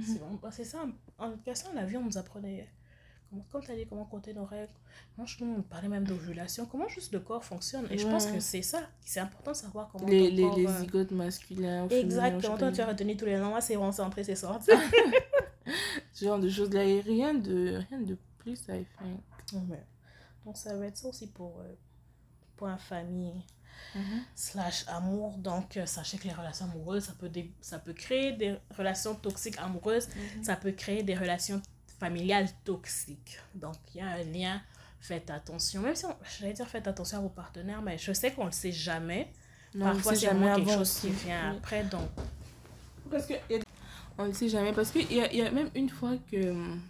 C'est bon, bah, ça. En éducation à la vie, on nous apprenait, comment, comme tu as dit, comment compter nos règles. Franchement, on parlait même d'ovulation, comment juste le corps fonctionne. Et je pense que c'est ça. C'est important de savoir comment Les, ton les, corps, les euh, zigotes masculins. Exactement. je Toi, tu as retenu tous les noms. C'est bon, c'est entré, c'est sorti. *laughs* Ce genre de choses là. Et rien de, rien de plus, I think. Ouais. Donc, ça va être ça aussi pour euh, point famille Mhm. slash amour. Donc, euh, sachez que les relations amoureuses, ça peut, ça peut créer des relations toxiques amoureuses. Mhm. Ça peut créer des relations familiales toxiques. Donc, il y a un lien. Faites attention. Même si, on- j'allais dire faites attention à vos partenaires, mais je sais qu'on le sait jamais. Non, Parfois, c'est vraiment quelque chose qui vient Oui. après. Donc, Parce que y a- on ne sait jamais. Parce qu'il y a, il y a même une fois que hum,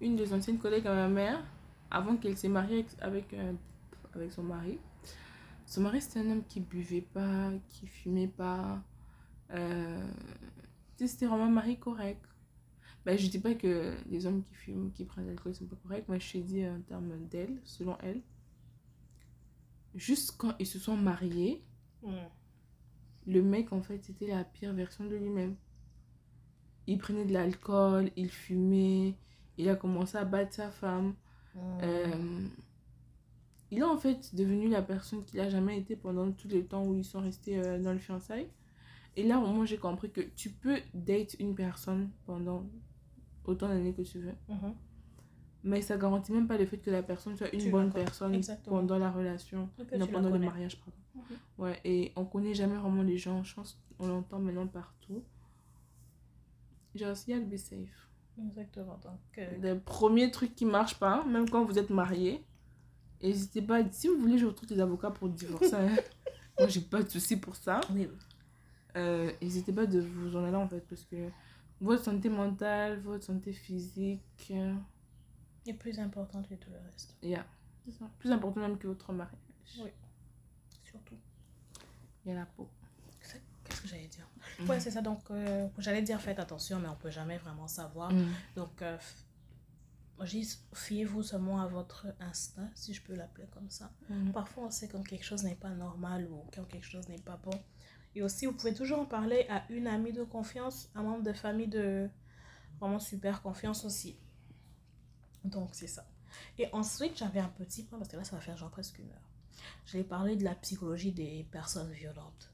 une des anciennes collègues à ma mère, avant qu'elle s'est mariée avec, avec, euh, avec son mari, son mari c'était un homme qui buvait pas, qui fumait pas. Euh, c'était vraiment un mari correct. Ben, je dis pas que les hommes qui fument, qui prennent de l'alcool sont pas corrects, mais je te dis en termes d'elle, selon elle. Juste quand ils se sont mariés, hmm. le mec, en fait, c'était la pire version de lui-même. Il prenait de l'alcool, il fumait, il a commencé à battre sa femme. Hmm. Euh, il est en fait devenu la personne qu'il a jamais été pendant tout le temps où ils sont restés euh, dans le fiançailles. Et là, moi, j'ai compris que tu peux date une personne pendant autant d'années que tu veux. Mhm. Mais ça garantit même pas le fait que la personne soit une Tu bonne personne Exactement. pendant la relation, non pendant le mariage, pardon. Mhm. Ouais, et on connaît jamais vraiment les gens. Je pense qu'on l'entend maintenant partout. Just, to be safe. Exactement. Donc, euh, Le premier truc qui marche pas, même quand vous êtes mariés, n'hésitez pas. Si vous voulez, je retrouve des avocats pour divorcer. hein. *laughs* Moi, j'ai pas de souci pour ça. oui, Euh, N'hésitez pas de vous en aller en fait, parce que votre santé mentale, votre santé physique, euh, est plus important que tout le reste. yeah. c'est ça. Plus important même que votre mariage. Oui. Surtout. Il y a la peau. Qu'est-ce que j'allais dire? Ouais, c'est ça. Donc, euh, j'allais dire faites attention, mais on peut jamais vraiment savoir. Mm. Donc, euh, je fiez-vous seulement à votre instinct, si je peux l'appeler comme ça. Mhm. Parfois, on sait quand quelque chose n'est pas normal ou quand quelque chose n'est pas bon. Et aussi, vous pouvez toujours en parler à une amie de confiance, un membre de famille de vraiment super confiance aussi. Donc, c'est ça. Et ensuite, j'avais un petit point, parce que là, ça va faire genre presque une heure. J'ai parlé de la psychologie des personnes violentes.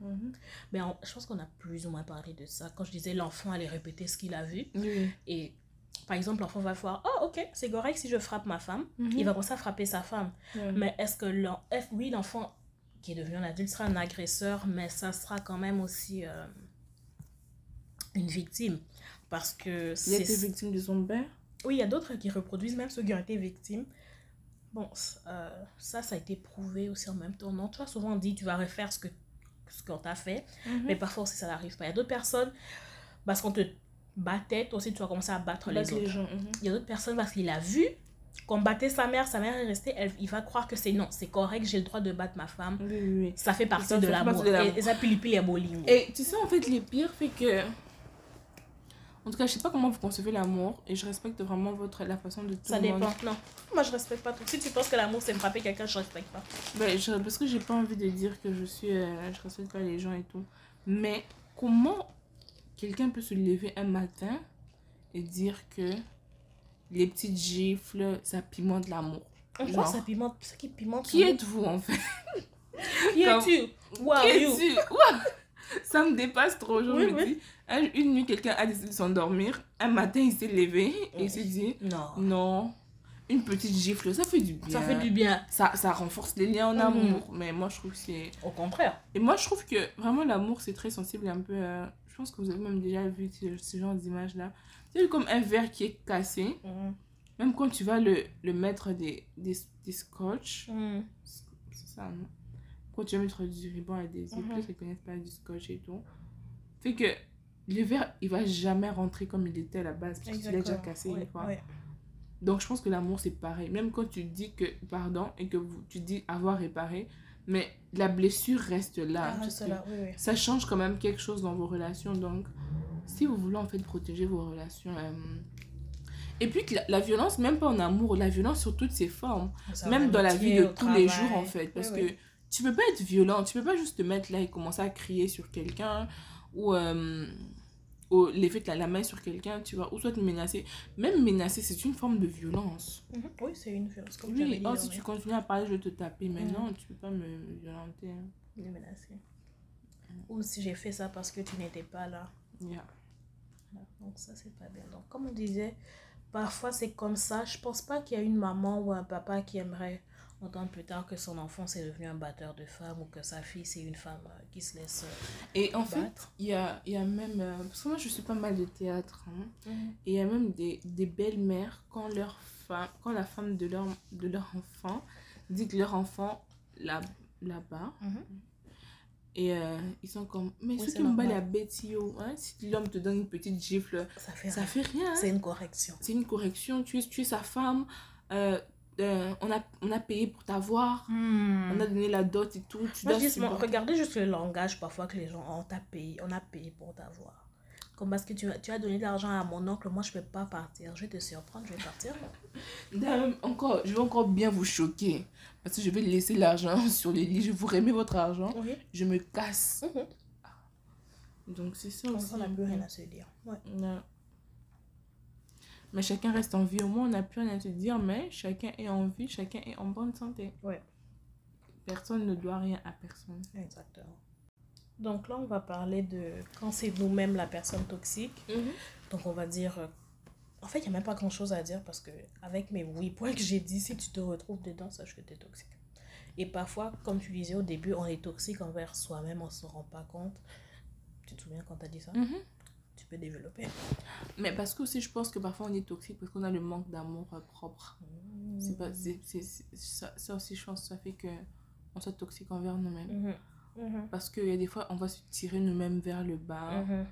Mhm. Mais on- je pense qu'on a plus ou moins parlé de ça. Quand je disais l'enfant allait répéter ce qu'il a vu. Et par exemple, l'enfant va voir, oh ok, c'est correct si je frappe ma femme. Mhm. Il va commencer à frapper sa femme. Mais est-ce que l'en- est-ce- oui, l'enfant qui est devenu un adulte sera un agresseur, mais ça sera quand même aussi euh, une victime. Parce que Il a été victime de son père? Oui, il y a d'autres qui reproduisent, même ceux qui ont été victimes. Bon, euh, ça, ça a été prouvé aussi en même temps. Non, tu vois, souvent on dit, tu vas refaire ce que ce qu'on t'a fait. Mhm. Mais parfois aussi, ça n'arrive pas. Il y a d'autres personnes, parce qu'on te battait, toi aussi, tu vas commencer à battre les autres. gens. mhm. Il y a d'autres personnes, parce qu'il a vu qu'on battait sa mère, sa mère est restée, elle, il va croire que c'est non, c'est correct, j'ai le droit de battre ma femme. Oui, oui, oui. Ça fait partie Ça de fait l'amour. partie de l'amour. Et, et ça, pili est bolingo. Et tu sais, en fait, les pires fait que. En tout cas, je sais pas comment vous concevez l'amour et je respecte vraiment votre, la façon de tout Ça monde. dépend. Non, moi je respecte pas tout. Si tu penses que l'amour c'est frapper quelqu'un, je respecte pas. Ben, je- parce que j'ai pas envie de dire que je suis. euh, je respecte pas les gens et tout. Mais comment quelqu'un peut se lever un matin et dire que les petites gifles, ça pimente l'amour? Pourquoi ça pimente? Ce qui pimente. qui êtes-vous en fait? Qui es-tu? Qui you? es-tu? Ça me dépasse trop. Je Oui, me oui. dis, une nuit, quelqu'un a décidé de s'endormir. Un matin, il s'est levé et il s'est dit Non. non, une petite gifle, ça fait du bien. Ça fait du bien. Ça, ça renforce les liens en Mhm. amour. Mais moi, je trouve que c'est. Au contraire. Et moi, je trouve que vraiment l'amour, c'est très sensible et un peu. euh, Je pense que vous avez même déjà vu ce, genre d'image-là. C'est comme un verre qui est cassé. Mhm. Même quand tu vas le, le mettre des, des, des scotch. C'est ça, non? Quand tu vas mettre du ruban adhésif, Mhm. peut-être qu'ils connaissent pas du scotch et tout. Fait que le verre, il va jamais rentrer comme il était à la base. Parce qu'il est déjà cassé Ouais, une fois. ouais. Donc je pense que l'amour c'est pareil. Même quand tu dis que pardon et que vous, tu dis avoir réparé, mais la blessure reste là. Ah, oui, oui. Ça change quand même quelque chose dans vos relations. Donc si vous voulez en fait protéger vos relations. euh, Et puis la, la violence, même pas en amour, la violence sur toutes ses formes. Ça, même dans la vie de tous les jours en fait. Parce oui. que tu peux pas être violent, tu peux pas juste te mettre là et commencer à crier sur quelqu'un ou. euh, ou lever la, la main sur quelqu'un, tu vois, ou soit te menacer. Même menacer, c'est une forme de violence. Mhm. Oui, c'est une violence. Comme tu avais Oui, dit, oh, si tu continues à parler, je vais te taper. Mais Mm. non, tu peux pas me violenter. hein. Il est menacé. Ou si j'ai fait ça parce que tu n'étais pas là. Yeah. Voilà. Donc ça, c'est pas bien. Donc comme on disait, parfois c'est comme ça. Je pense pas qu'il y a une maman ou un papa qui aimerait entendre plus tard que son enfant c'est devenu un batteur de femmes ou que sa fille c'est une femme euh, qui se laisse Et en fait, il y a, y a même. euh, parce que moi, je suis pas mal de théâtre. hein. Mhm. Et il y a même des, des belles-mères, quand, leur femme, quand la femme de leur, de leur enfant dit que leur enfant là- là-bas, Mhm. et euh, ils sont comme, mais Oui, ce qui me bat la bête, yo, hein, si l'homme te donne une petite gifle, Ça fait ça rien. hein. C'est une correction. C'est une correction, tu es, tu es sa femme, euh, euh, on, a, on a payé pour t'avoir, Hmm. on a donné la dot et tout, tu Moi, dois regardez juste le langage parfois que les gens ont t'a payé, on a payé pour t'avoir. Comme parce que tu, as- tu as donné de l'argent à mon oncle, moi je peux pas partir. Je vais te surprendre, je vais partir. *laughs* Encore, je vais encore bien vous choquer. Parce que je vais laisser l'argent *laughs* sur le lit. Je vous remets votre argent. Je me casse. Mhm. Donc c'est ça aussi. on n'a plus rien à se dire. Ouais. Non. Mais chacun reste en vie. Au moins, on n'a plus rien à se dire. Mais chacun est en vie. Chacun est en bonne santé. Ouais. Personne ne doit rien à personne. Exactement. Donc là, on va parler de quand c'est nous-mêmes la personne toxique. Donc on va dire... euh, En fait, il n'y a même pas grand-chose à dire parce que avec mes oui points que j'ai dit, si tu te retrouves dedans, sache que tu es toxique. Et parfois, comme tu disais au début, on est toxique envers soi-même, on ne se rend pas compte. Tu te souviens quand tu as dit ça? Mhm. Peux développer. Mais parce que aussi, je pense que parfois on est toxique parce qu'on a le manque d'amour euh, propre. C'est pas, c'est, c'est- c'est- ça, ça aussi, je pense, ça fait que on soit toxique envers nous-mêmes. Mhm. Mhm. Parce qu'il y a des fois, on va se tirer nous-mêmes vers le bas. Mhm.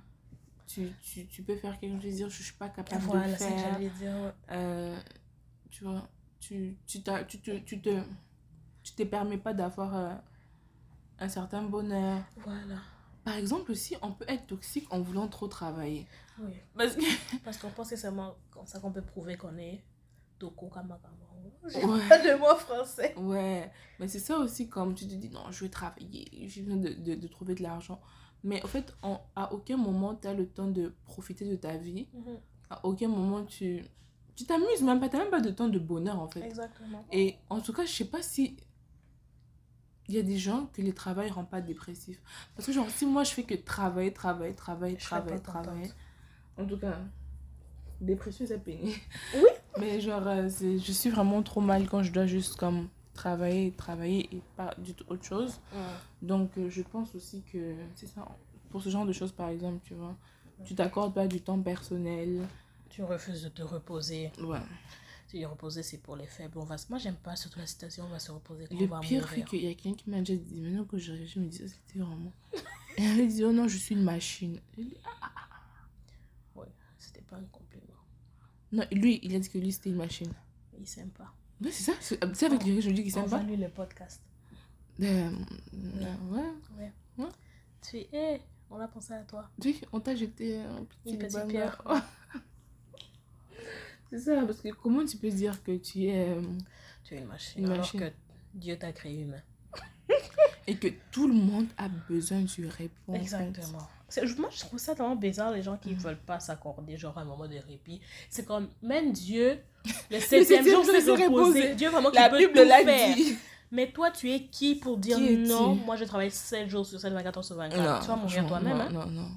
Tu, tu, tu peux faire quelque chose, dire je suis pas capable de Voilà, que faire. dire. Euh, tu vois, tu, tu, t'as- tu, te, tu te tu te permets pas d'avoir euh, un certain bonheur. Voilà. Par exemple, aussi, on peut être toxique en voulant trop travailler. Oui. Parce que, *laughs* Parce qu'on pense que c'est seulement comme ça qu'on peut prouver qu'on est Toko. J'ai Ouais. pas de mots français. ouais, mais c'est ça aussi, comme tu te dis, non, je vais travailler, j'ai besoin de, de, de trouver de l'argent. Mais en fait, en- à aucun moment, tu as le temps de profiter de ta vie. Mhm. À aucun moment, tu tu t'amuses même pas, tu même pas de temps de bonheur, en fait. Exactement. Et en tout cas, je sais pas si il y a des gens que le travail rend pas dépressif. Parce que genre, si moi je fais que travailler, travailler, travailler, travailler, travailler. En tout cas, dépression, c'est pénible. Oui. *laughs* Mais genre, euh, je suis vraiment trop mal quand je dois juste comme travailler, travailler et pas du tout autre chose. Donc, euh, je pense aussi que c'est ça. Pour ce genre de choses, par exemple, tu vois, tu t'accordes pas du temps personnel. Tu refuses de te reposer. Ouais. Tu dis reposer, c'est pour les faibles. On va... se- Moi, j'aime pas surtout la citation on va se reposer quand Le on va pire, c'est qu'il y a quelqu'un qui m'a déjà dit, maintenant que je réfléchis, je me dis, ça c'était vraiment. Et *laughs* elle me dit, oh non, je suis une machine. Dit, Ah. Ouais, c'était pas un compliment. Non, lui, il a dit que lui, c'était une machine. Il s'aime pas. Ouais, c'est ça, c'est avec lui que je lui dis qu'il s'aime pas. value le podcast. Euh, euh, ouais. Tu es, hé, on a pensé à toi. Tu sais, on t'a jeté un petit, Une petite pierre. *laughs* c'est ça, parce que comment tu peux dire que tu es. euh, Tu es une machine. Une alors machine? que Dieu t'a créé humain. et que tout le monde a besoin d'une réponse. Exactement. Moi, je trouve ça tellement bizarre, les gens qui Mhm. veulent pas s'accorder, genre, un moment de répit. C'est comme, même Dieu, *laughs* le septième jour, jour, c'est il se reposer. reposait. Dieu, vraiment, qui La Bible l'a faire. dit. Mais toi, tu es qui pour dire Qui non, moi, je travaille 7 jours sur 7, 24 heures sur 24. Non, tu vas mourir toi-même. non, Hein? Non, non.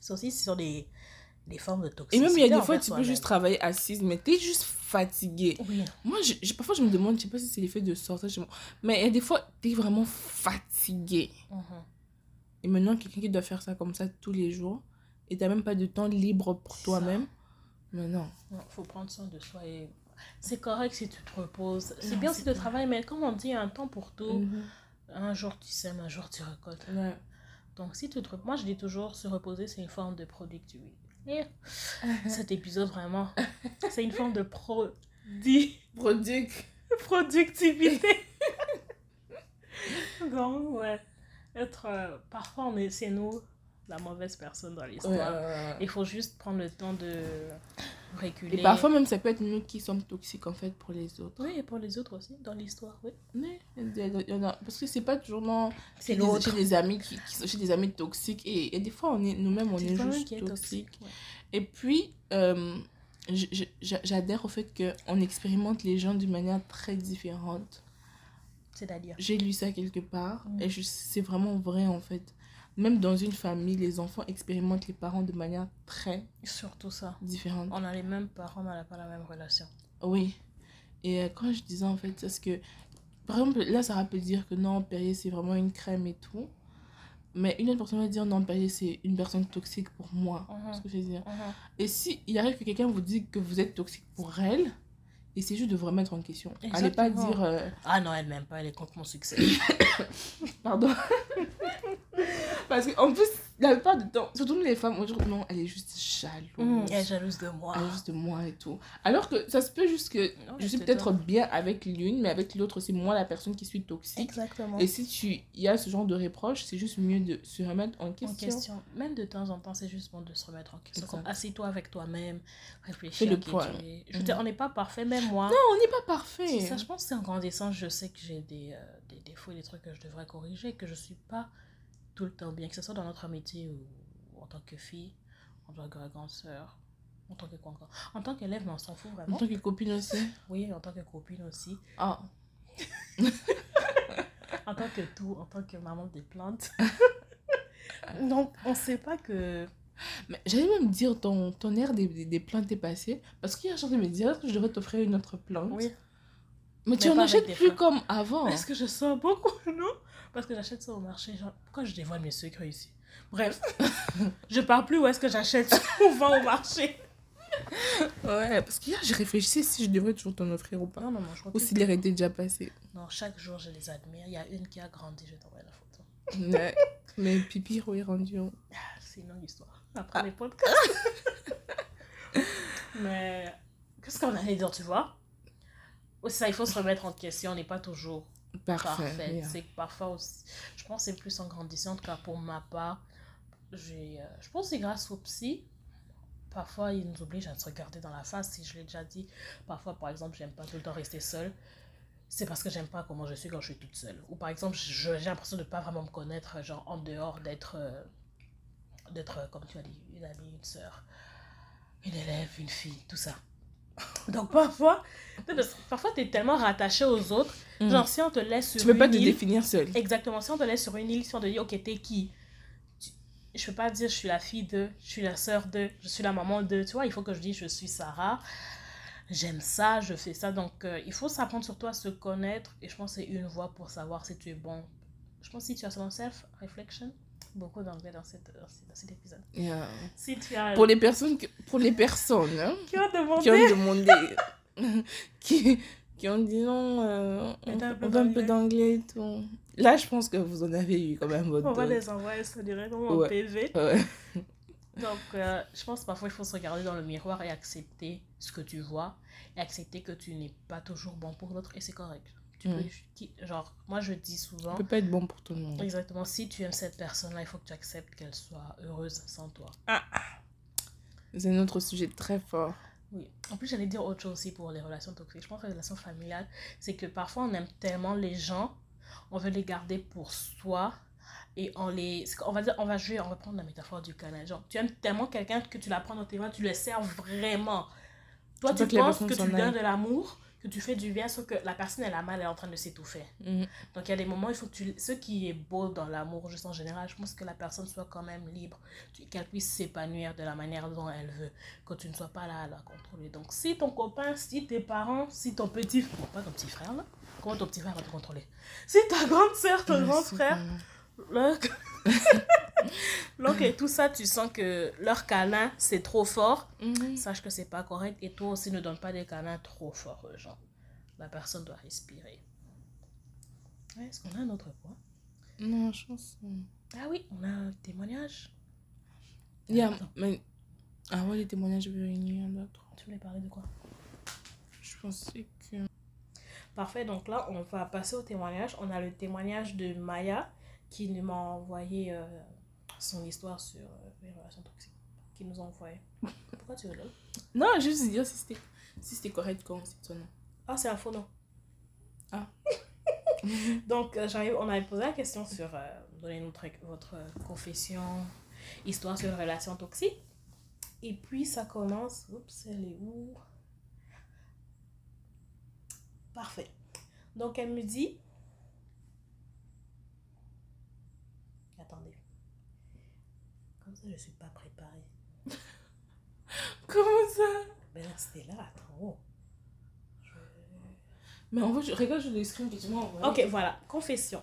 C'est aussi sur des, des formes de Et toxicité. même, il y a des fois, tu peux juste travailler assise, mais t'es juste fatigué. Oui. Moi, je, je- parfois, je me demande, je sais pas si c'est l'effet de sortir chez moi, mais il y a des fois, t'es vraiment fatigué. Mhm. Et maintenant, quelqu'un qui doit faire ça comme ça tous les jours, et t'as même pas de temps libre pour toi-même, mais non. Il faut prendre soin de soi et c'est correct si tu te reposes. C'est bien si tu travailles, mais comme on dit, il y a un temps pour tout. Mhm. Un jour tu sèmes, un jour tu récoltes. Ouais. Donc si tu te reposes, moi je dis toujours, se reposer c'est une forme de productivité. Et *laughs* cet épisode vraiment, c'est une forme de Product. productivité. *laughs* Donc ouais, être euh, parfois on est c'est nous la mauvaise personne dans Ouais, l'histoire. ouais, ouais. Il faut juste prendre le temps de Et parfois, même, ça peut être nous qui sommes toxiques, en fait, pour les autres. Oui, et pour les autres aussi, dans l'histoire, oui. Mais, parce que c'est pas toujours non, C'est l'autre. chez des amis qui, qui des amis toxiques et, et des fois on est nous-mêmes on est juste toxiques toxique. ouais. et puis euh, j'adhère au fait que on expérimente les gens d'une manière très différente C'est-à-dire. j'ai lu ça quelque part Mm. et c'est vraiment vrai en fait même dans une famille les enfants expérimentent les parents de manière très Surtout ça. différente On a les mêmes parents, mais on n'a pas la même relation. Oui. Et euh, quand je disais en fait, parce que, par exemple, là, ça peut dire que non, Perrier, c'est vraiment une crème et tout. Mais une autre personne va dire non, Perrier, c'est une personne toxique pour moi. C'est ce que je veux dire. Mhm. Et si il arrive que quelqu'un vous dit que vous êtes toxique pour elle, essayez juste de vous remettre en question. Allez pas Exactement. dire. euh, Ah non, elle m'aime pas, elle est contre mon succès. *coughs* pardon. *laughs* Parce qu'en plus, la plupart du temps, surtout les femmes, on dit non, elle est juste jalouse. Hum, elle est jalouse de moi. Elle est juste de moi et tout. Alors que ça se peut juste que Non, je suis peut-être bien avec l'une, mais avec l'autre, c'est moi la personne qui suis toxique. Exactement. Et si tu y a ce genre de reproche, c'est juste mieux de se remettre en question. En question. Même de temps en temps, c'est juste bon de se remettre en question. Assis-toi avec toi-même, Fais réfléchis le à qui point. Je veux Mhm. dire, on n'est pas parfait, même moi. Non, on n'est pas parfait. Ça, je pense que c'est en grandissant, je sais que j'ai des, euh, des défauts et des trucs que je devrais corriger, que je suis pas tout le temps bien, que ce soit dans notre amitié ou en tant que fille, en tant que grande sœur, en tant que quoi encore. En tant qu'élève, mais on s'en fout En vraiment. tant que copine aussi. Oui, en tant que copine aussi. Ah, *laughs* En tant que tout, en tant que maman des plantes. *laughs* Donc, on sait pas que. mais j'allais même dire ton, ton air des, des, des plantes est passé. Parce qu'il y a un genre de me dire que je devrais t'offrir une autre plante. Mais tu Mais en pas avec achètes plus comme avant. Est-ce que je sens beaucoup, *laughs* non? Parce que j'achète ça au marché. Genre, pourquoi je dévoile mes secrets ici? Bref, *laughs* je parle plus où est-ce que j'achète souvent au marché. Ouais, parce qu'hier, j'ai réfléchi si je devrais toujours t'en offrir ou pas. Non, non, non, je crois Ou que- s'il est était déjà passé. Non, chaque jour, je les admire. Il y a une qui a grandi, je t'envoie la photo. Ouais. Mais Pipi est rendu. Ah, C'est une longue histoire. Après les podcasts. *laughs* Mais qu'est-ce qu'on allait dire, tu vois? Aussi, ça, il faut se remettre en question. On n'est pas toujours Parfait. parfait. yeah. C'est que parfois aussi, je pense que c'est plus en grandissant, en tout cas pour ma part, j'ai, euh, je pense que c'est grâce au psy. Parfois, il nous oblige à se regarder dans la face, si je l'ai déjà dit. Parfois, par exemple, j'aime pas tout le temps rester seule. C'est parce que j'aime pas comment je suis quand je suis toute seule. Ou par exemple, j'ai l'impression de pas vraiment me connaître, genre en dehors d'être, euh, d'être, euh, comme tu as dit, une amie, une soeur, une élève, une fille, tout ça. *laughs* Donc parfois, parfois tu es tellement rattaché aux autres Mm. Genre, si on te laisse sur Tu peux pas une te île, définir seul. exactement, si on te laisse sur une île, si on te dit, ok, t'es qui? Tu- Je peux pas dire, je suis la fille de, je suis la sœur de, je suis la maman de, tu vois, il faut que je dise, je suis Sarah, j'aime ça, je fais ça. Donc, euh, il faut s'apprendre surtout à se connaître, et je pense que c'est une voie pour savoir si tu es bon. Je pense que si tu as son self-reflection, beaucoup d'anglais dans, cette, dans cet- dans cet épisode. Yeah. Si tu as... Pour les personnes, que- pour les personnes hein, Qui ont demandé... qui ont demandé, *laughs* qui, qui ont dit non, euh, on, on veut un peu d'anglais et tout. Là, je pense que vous en avez eu quand même votre On va les envoyer ça directement Ouais. en PV. Ouais. *laughs* Donc, euh, je pense parfois, il faut se regarder dans le miroir et accepter ce que tu vois et accepter que tu n'es pas toujours bon pour l'autre et c'est correct. Tu Mm. peux, qui- genre, moi, je dis souvent, On peut pas être bon pour tout le monde. exactement, si tu aimes cette personne-là, il faut que tu acceptes qu'elle soit heureuse sans toi. C'est un autre sujet très fort. Oui. En plus, j'allais dire autre chose aussi pour les relations toxiques. Je pense que les relations familiales, c'est que parfois, on aime tellement les gens, on veut les garder pour soi, et on les on va dire on va jouer on va prendre la métaphore du canal genre tu aimes tellement quelqu'un que tu la prends dans tes mains tu le sers vraiment toi tu, penses que tu lui donnes de l'amour que tu fais du bien sauf que la personne elle a mal elle est en train de s'étouffer Mhm. donc il y a des moments il faut que tu ce qui est beau dans l'amour juste en général je pense que la personne soit quand même libre qu'elle puisse s'épanouir de la manière dont elle veut que tu ne sois pas là à la contrôler donc si ton copain si tes parents si ton petit pas ton petit frère là comment ton petit frère va te contrôler? Si ta grande soeur ton grand frère. L'oncle *laughs* l'oncle et tout ça, tu sens que leur câlin, c'est trop fort. Mhm. Sache que c'est pas correct. Et toi aussi, ne donne pas des câlins trop forts aux gens. La personne doit respirer. Ouais, Est-ce qu'on a un autre point? Non, je pense. Ah oui, on a un témoignage. Il y a. Attends, Mais... Ah ouais, les témoignages, je réunir d'autres. Tu voulais parler de quoi? Je pensais que. Parfait, donc là, on va passer au témoignage. On a le témoignage de Maya qui nous m'a envoyé euh, son histoire sur euh, les relations toxiques. Qui nous a envoyé. *laughs* Pourquoi tu rigoles? Non, juste dire si c'était si c'était correct quand c'est ton nom? Ah, c'est un faux nom. Ah. *laughs* Donc, euh, j'arrive, on avait posé la question sur euh, donnez-nous votre, votre confession, histoire sur relation toxique. Et puis, ça commence. Oups, elle est où? Parfait. Donc, elle me dit. Attendez. Comme ça, je suis pas préparée. *laughs* Comment ça? Ben là, c'était là, attends. oh. Je- Mais en fait, je regarde, je le screen que tu m'as envoyé. Ok, voilà. Confession.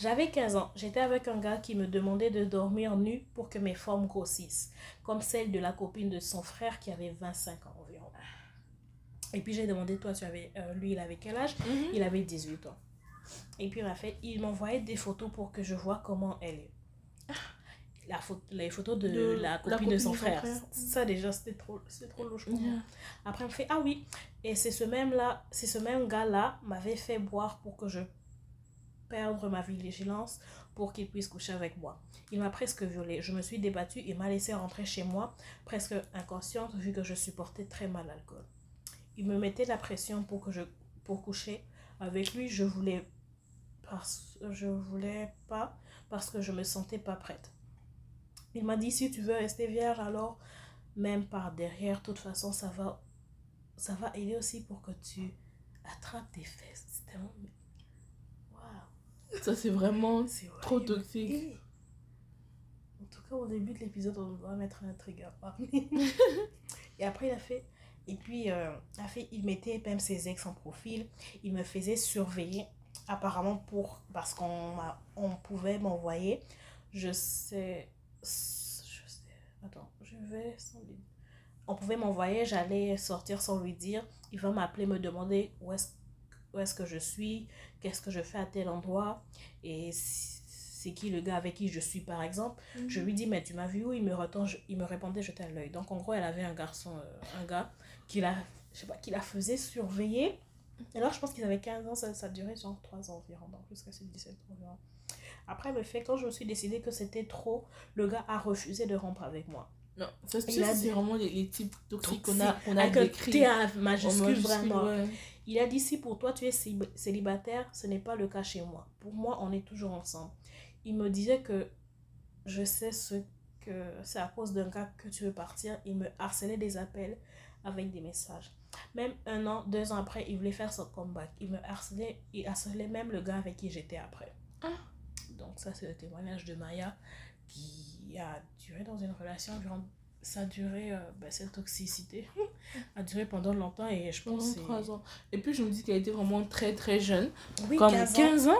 J'avais 15 ans. J'étais avec un gars qui me demandait de dormir nu pour que mes formes grossissent, comme celle de la copine de son frère qui avait 25 ans environ. Et puis j'ai demandé, toi, tu avais, euh, lui, il avait quel âge? Mhm. Il avait 18 ans. Et puis il m'a fait, il m'envoyait des photos pour que je vois comment elle est. La photo, les photos de, De la copine de son frère. frère. Ça déjà, c'était trop, c'est trop louche pour moi. Yeah. Après, il me fait Ah oui, et c'est ce même là, c'est ce même gars-là m'avait fait boire pour que je perdre ma vigilance pour qu'il puisse coucher avec moi. Il m'a presque violée. Je me suis débattue et m'a laissé rentrer chez moi, presque inconsciente vu que je supportais très mal l'alcool. Il me mettait la pression pour que je pour coucher avec lui. Je voulais parce je voulais pas parce que je me sentais pas prête. Il m'a dit si tu veux rester vierge alors même par derrière, de toute façon, ça va, ça va aider aussi pour que tu attrapes tes fesses. C'est tellement... Waouh, Ça, c'est vraiment *laughs* c'est trop toxique. En tout cas, au début de l'épisode, on doit mettre un trigger. *laughs* et après, il a fait... Et puis, euh, il a fait, il mettait même ses ex en profil. Il me faisait surveiller, apparemment, pour parce qu'on on pouvait m'envoyer. Je sais... Je sais... Attends, je vais... sans lui- On pouvait m'envoyer, j'allais sortir sans lui dire. Il va m'appeler, me demander où est-ce où est-ce que je suis, qu'est-ce que je fais à tel endroit, et c'est qui le gars avec qui je suis, par exemple. Je lui dis, mais tu m'as vu où? Il me, retend, je- il me répondait, jeter l'œil. Donc, en gros, elle avait un garçon, euh, un gars, qui la, je sais pas, qui la faisait surveiller. Là, je pense qu'ils avaient 15 ans, ça, ça durait genre 3 ans environ, donc jusqu'à ses 17 ans environ. Après, le fait, quand je me suis décidé que c'était trop, le gars a refusé de rompre avec moi. Non, ça, c'est dit- vraiment les, les types toxiques qu'on a, qu'on a Avec un décrits. T à En majuscule, majuscule, vraiment. ouais. Il a dit si pour toi tu es célib- célibataire, ce n'est pas le cas chez moi. Pour moi, on est toujours ensemble. Il me disait que je sais ce que c'est à cause d'un gars que tu veux partir. Il me harcelait des appels avec des messages. Même un an, deux ans après, il voulait faire son comeback. Il me harcelait, il harcelait même le gars avec qui j'étais après. Ah. Donc ça, c'est le témoignage de Maya qui a duré dans une relation environ ça a duré, euh, ben, cette toxicité *laughs* a duré pendant longtemps et je pense Pendant que c'est- trois ans. Et puis, je me dis qu'elle était vraiment très, très jeune. Oui, Comme 15 15 ans.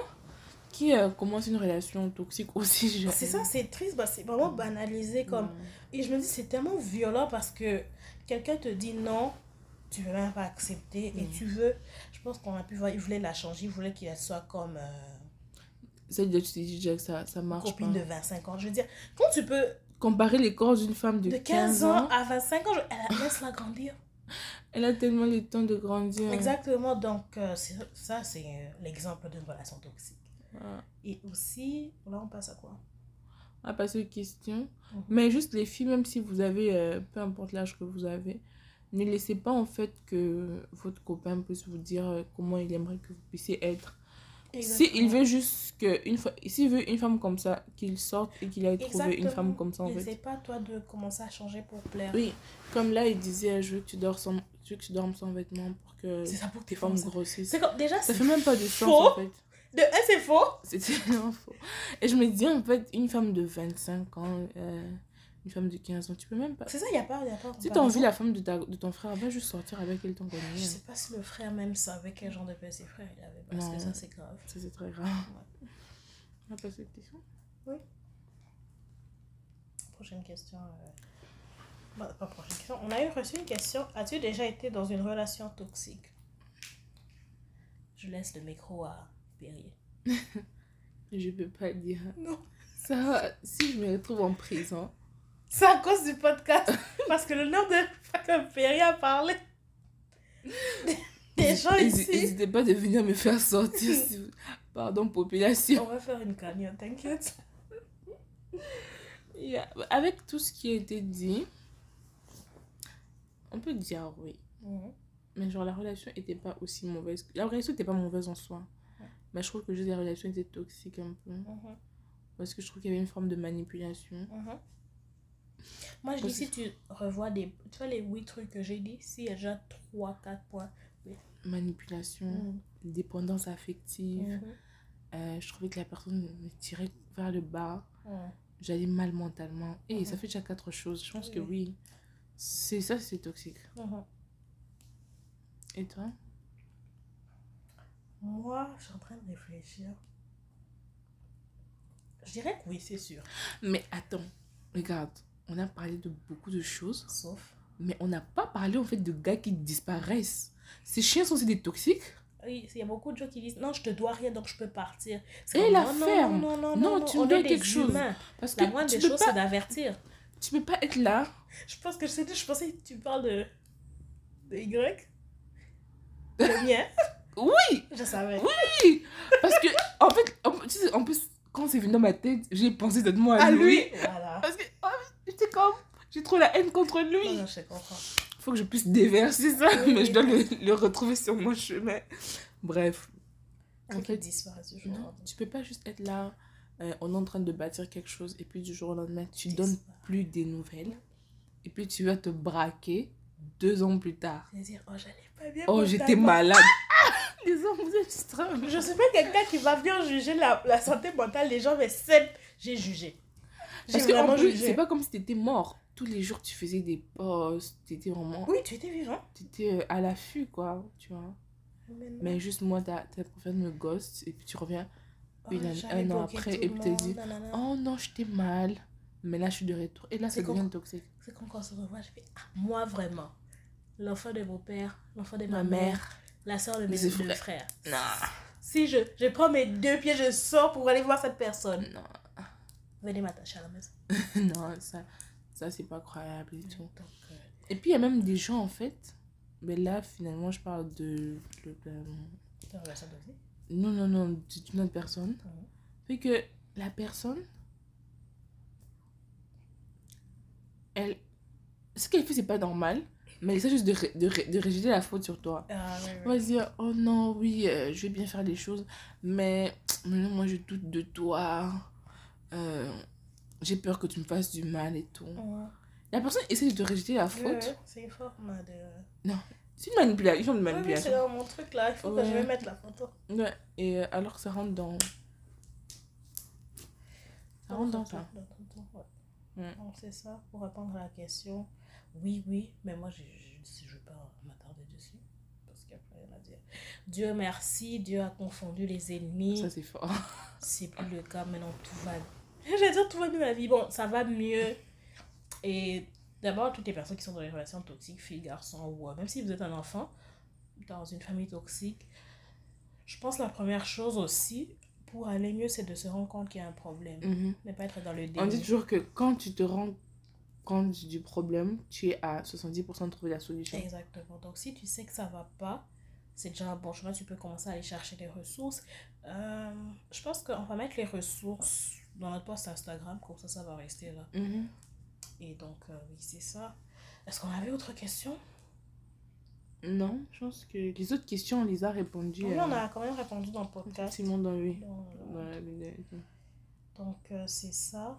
qui euh, commence une relation toxique aussi jeune. C'est ça, c'est triste, bah, c'est vraiment banalisé comme... Ouais. Et je me dis, c'est tellement violent parce que quelqu'un te dit non, tu veux même pas accepter et Mm. tu veux... Je pense qu'on a pu voir, il voulait la changer, il voulait qu'elle soit comme euh, Ça, tu te dis déjà que ça, ça marche copine pas. de 25 ans. Je veux dire, quand tu peux, Comparer les corps d'une femme de, de 15 ans à 25 ans, je- elle laisse la grandir. elle a tellement le temps de grandir. Exactement, donc euh, ça, c'est euh, l'exemple d'une relation toxique. Et aussi, là, on passe à quoi? On va passer aux questions. Mhm. Mais juste les filles, même si vous avez, euh, peu importe l'âge que vous avez, ne laissez pas en fait que votre copain puisse vous dire euh, comment il aimerait que vous puissiez être. Si il veut juste que une fois, s'il veut une femme comme ça, qu'il sorte et qu'il aille trouver une femme comme ça en il fait. C'est pas toi de commencer à changer pour plaire. Oui, comme là il disait, je veux que tu dors sans, je veux que tu dormes sans vêtements pour que C'est ça pour tes femmes. grossissent. C'est comme déjà Ça c'est fait même pas de sens faux. en fait. de un c'est faux. C'était vraiment faux. Et je me dis en fait, une femme de 25 ans, euh, une femme de 15 ans, tu peux même pas. C'est ça, il y a pas, y a pas. Si t'as envie la femme de, ta, de ton frère, va juste sortir avec elle ton Je connaît. sais pas si le frère même savait quel genre de petit frère il avait parce Non. que ça c'est grave. Ça c'est très grave. On va passer à cette question. Prochaine question. euh, bah, pas prochaine question. On a eu reçu une question. As-tu déjà été dans une relation toxique? Je laisse le micro à Perrier. *laughs* Je peux pas dire. Non. Ça, si je me retrouve en prison, C'est à cause du podcast. *laughs* parce que le nom de fois que Perrier a parlé. Des gens ici. N'hésitez pas de venir me faire sortir. *laughs* si vous- Pardon, population. On va faire une cagnotte, t'inquiète. Yeah. Avec tout ce qui a été dit, on peut dire oui. Mais genre, la relation était pas aussi mauvaise. La relation était pas mauvaise en soi. Ouais. Mais je trouve que juste la relation était toxique un peu. Parce que je trouve qu'il y avait une forme de manipulation. Mhm. Moi, je dis, si tu revois des. Tu vois les 8 trucs que j'ai dit, s'il y a déjà 3-4 points. Manipulation, Mhm. dépendance affective. Mhm. Euh, je trouvais que la personne me tirait vers le bas. Mhm. J'allais mal mentalement. Et ça Mhm. fait déjà quatre choses. Je pense que Oui. oui. C'est ça, c'est toxique. Mhm. Et toi? Moi, je suis en train de réfléchir. Je dirais que oui, c'est sûr. Mais attends, regarde. On a parlé de beaucoup de choses, Sauf. mais on n'a pas parlé en fait de gars qui disparaissent. Ces chiens sont aussi des toxiques. Oui, il y a beaucoup de gens qui disent non, je te dois rien donc je peux partir. Et comme, la non, non, ferme. Non, non, Non, non, tu on dois quelque chose. humains. Parce que La moindre tu des choses, pas, c'est d'avertir. tu peux pas être là. Je pense que je sais, je pensais que tu parles de. de Y. Le *laughs* mien. Oui, Je savais. oui. Parce que, en fait, en, tu sais, en plus, quand c'est venu dans ma tête, j'ai pensé de moi à, À lui. lui. Voilà. Parce que, j'étais comme, j'ai trop la haine contre lui. Non, non, je comprends. faut que je puisse déverser ça, Oui, mais oui, je dois oui. le, le retrouver sur mon chemin. Bref. En fait, disparaît du jour non, tu peux pas juste être là, euh, on est en train de bâtir quelque chose, et puis du jour au lendemain, tu donnes plus des nouvelles, et puis tu vas te braquer deux ans plus tard. Dire, oh, j'allais pas bien. Oh, j'étais malade. *laughs* Les hommes, vous êtes strange. Je suis pas quelqu'un qui va bien juger la, la santé mentale des gens, mais c'est. J'ai jugé. Parce que en vraiment plus, c'est pas comme si t'étais mort. Tous les jours, tu faisais des posts, t'étais vraiment... Oui, tu étais vivant. T'étais euh, à l'affût, quoi, tu vois. Mais juste moi, t'as préféré me ghost, et puis tu reviens Oh, une un an après, et puis t'as dit, nanana. Oh non, j'étais mal. Mais là, je suis de retour. Et là, ça C'est devient comme- toxique. C'est comme quand on se revoit, je fais ah, moi vraiment. L'enfant de mon père, l'enfant de ma, Ma mère, mère. la soeur de mes deux frères. frères. Non. Si je, je prends mes deux pieds, je sors pour aller voir cette personne. Non. Venez m'attacher à la maison. *laughs* non, ça, ça c'est pas croyable et tout. Donc, euh, Et puis, il y a même des gens, en fait. Mais là, finalement, je parle de. de- de- de relation toxique? non, non, non, d'une autre personne. Mhm. Fait que la personne. Elle. Ce qu'elle fait, c'est pas normal. Mais elle essaie juste de, ré- de, ré- de rejeter la faute sur toi. Ah, On ouais. va se dire, oh non, oui, euh, je vais bien faire les choses, mais, mais non, moi je doute de toi. Euh, J'ai peur que tu me fasses du mal et tout. Ouais. La personne essaie de te rejeter la Ouais, faute. ouais, C'est une forme de. C'est une manipulation, une Oui, oui, c'est manipulation. dans mon truc là. Il faut que je Ouais. vais mettre la photo. Ouais, et euh, alors que ça rentre dans. Ça rentre dans ça. Ouais. Donc, c'est ça, pour répondre à la question. Oui, oui, mais moi, je ne veux pas m'attarder dessus. Parce qu'il n'y a plus rien à dire. Dieu merci, Dieu a confondu les ennemis. Ça, c'est fort. C'est plus le cas, maintenant tout va *laughs* J'allais dire tout va mieux la vie. Bon, ça va mieux. Et d'abord, toutes les personnes qui sont dans des relations toxiques, filles, garçons, ou euh, même si vous êtes un enfant dans une famille toxique, je pense que la première chose aussi, pour aller mieux, c'est de se rendre compte qu'il y a un problème. Mhm. Ne pas être dans le On dit déni. toujours que quand tu te rends compte du problème, tu es à 70% de trouver la solution. Exactement. Donc, si tu sais que ça va pas, c'est déjà un bon chemin. Tu peux commencer à aller chercher des ressources. Euh, je pense qu'on va mettre les ressources dans notre post Instagram, comme ça, ça va rester là. Mhm. Et donc, euh, oui, c'est ça. Est-ce qu'on avait autre question? Non, je pense que les autres questions, on les a répondues. Oui, on euh, a quand même répondu dans le podcast. effectivement dans, oui, Dans- la. Donc, euh, c'est ça.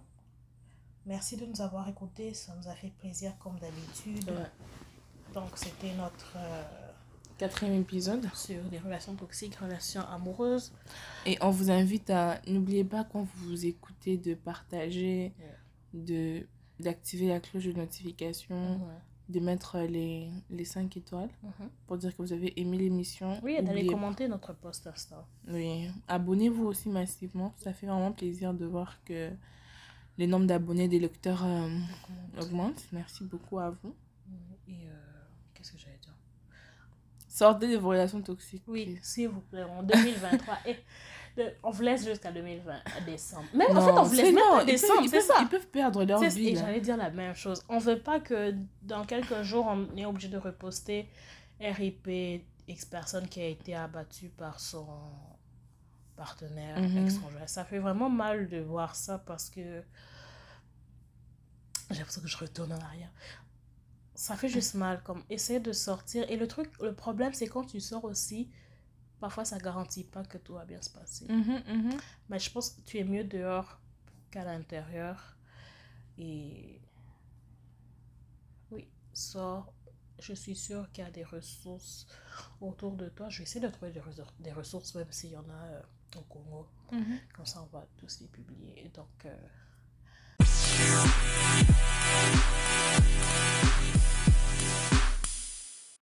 Merci de nous avoir écoutés. Ça nous a fait plaisir, comme d'habitude. Ouais. Donc, c'était notre. euh, Quatrième épisode. sur les relations toxiques, relations amoureuses. Et on vous invite à. N'oubliez pas quand vous écoutez de partager, de d'activer la cloche de notification, de mettre les, les 5 étoiles Mhm. pour dire que vous avez aimé l'émission. Oui, et d'aller commenter notre post Insta. Oui, abonnez-vous aussi massivement. Ça fait vraiment plaisir de voir que les nombres d'abonnés des lecteurs euh, augmentent. Merci beaucoup à vous. Et euh, qu'est-ce que j'allais Sortez de vos relations toxiques. Oui, s'il vous plaît, en 2023. et de- on vous laisse jusqu'à 2020, à décembre. Même, en fait, on vous laisse même décembre, ils c'est peuvent- ça. Ils peuvent perdre leur vie. J'allais dire la même chose. On veut pas que dans quelques jours, on est obligé de reposter RIP X personne qui a été abattue par son partenaire ex-conjoint. Ça fait vraiment mal de voir ça parce que j'ai l'impression que je retourne en arrière. Ça fait juste mal, comme essayer de sortir. Et le truc, le problème, c'est quand tu sors aussi, parfois ça garantit pas que tout va bien se passer. Mhm, mhm. Mais je pense que tu es mieux dehors qu'à l'intérieur. Et oui, sors. Je suis sûre qu'il y a des ressources autour de toi. Je vais essayer de trouver des, ressources- des ressources, même s'il y en a euh, au Congo. Mhm. Comme ça, on va tous les publier. Donc, euh,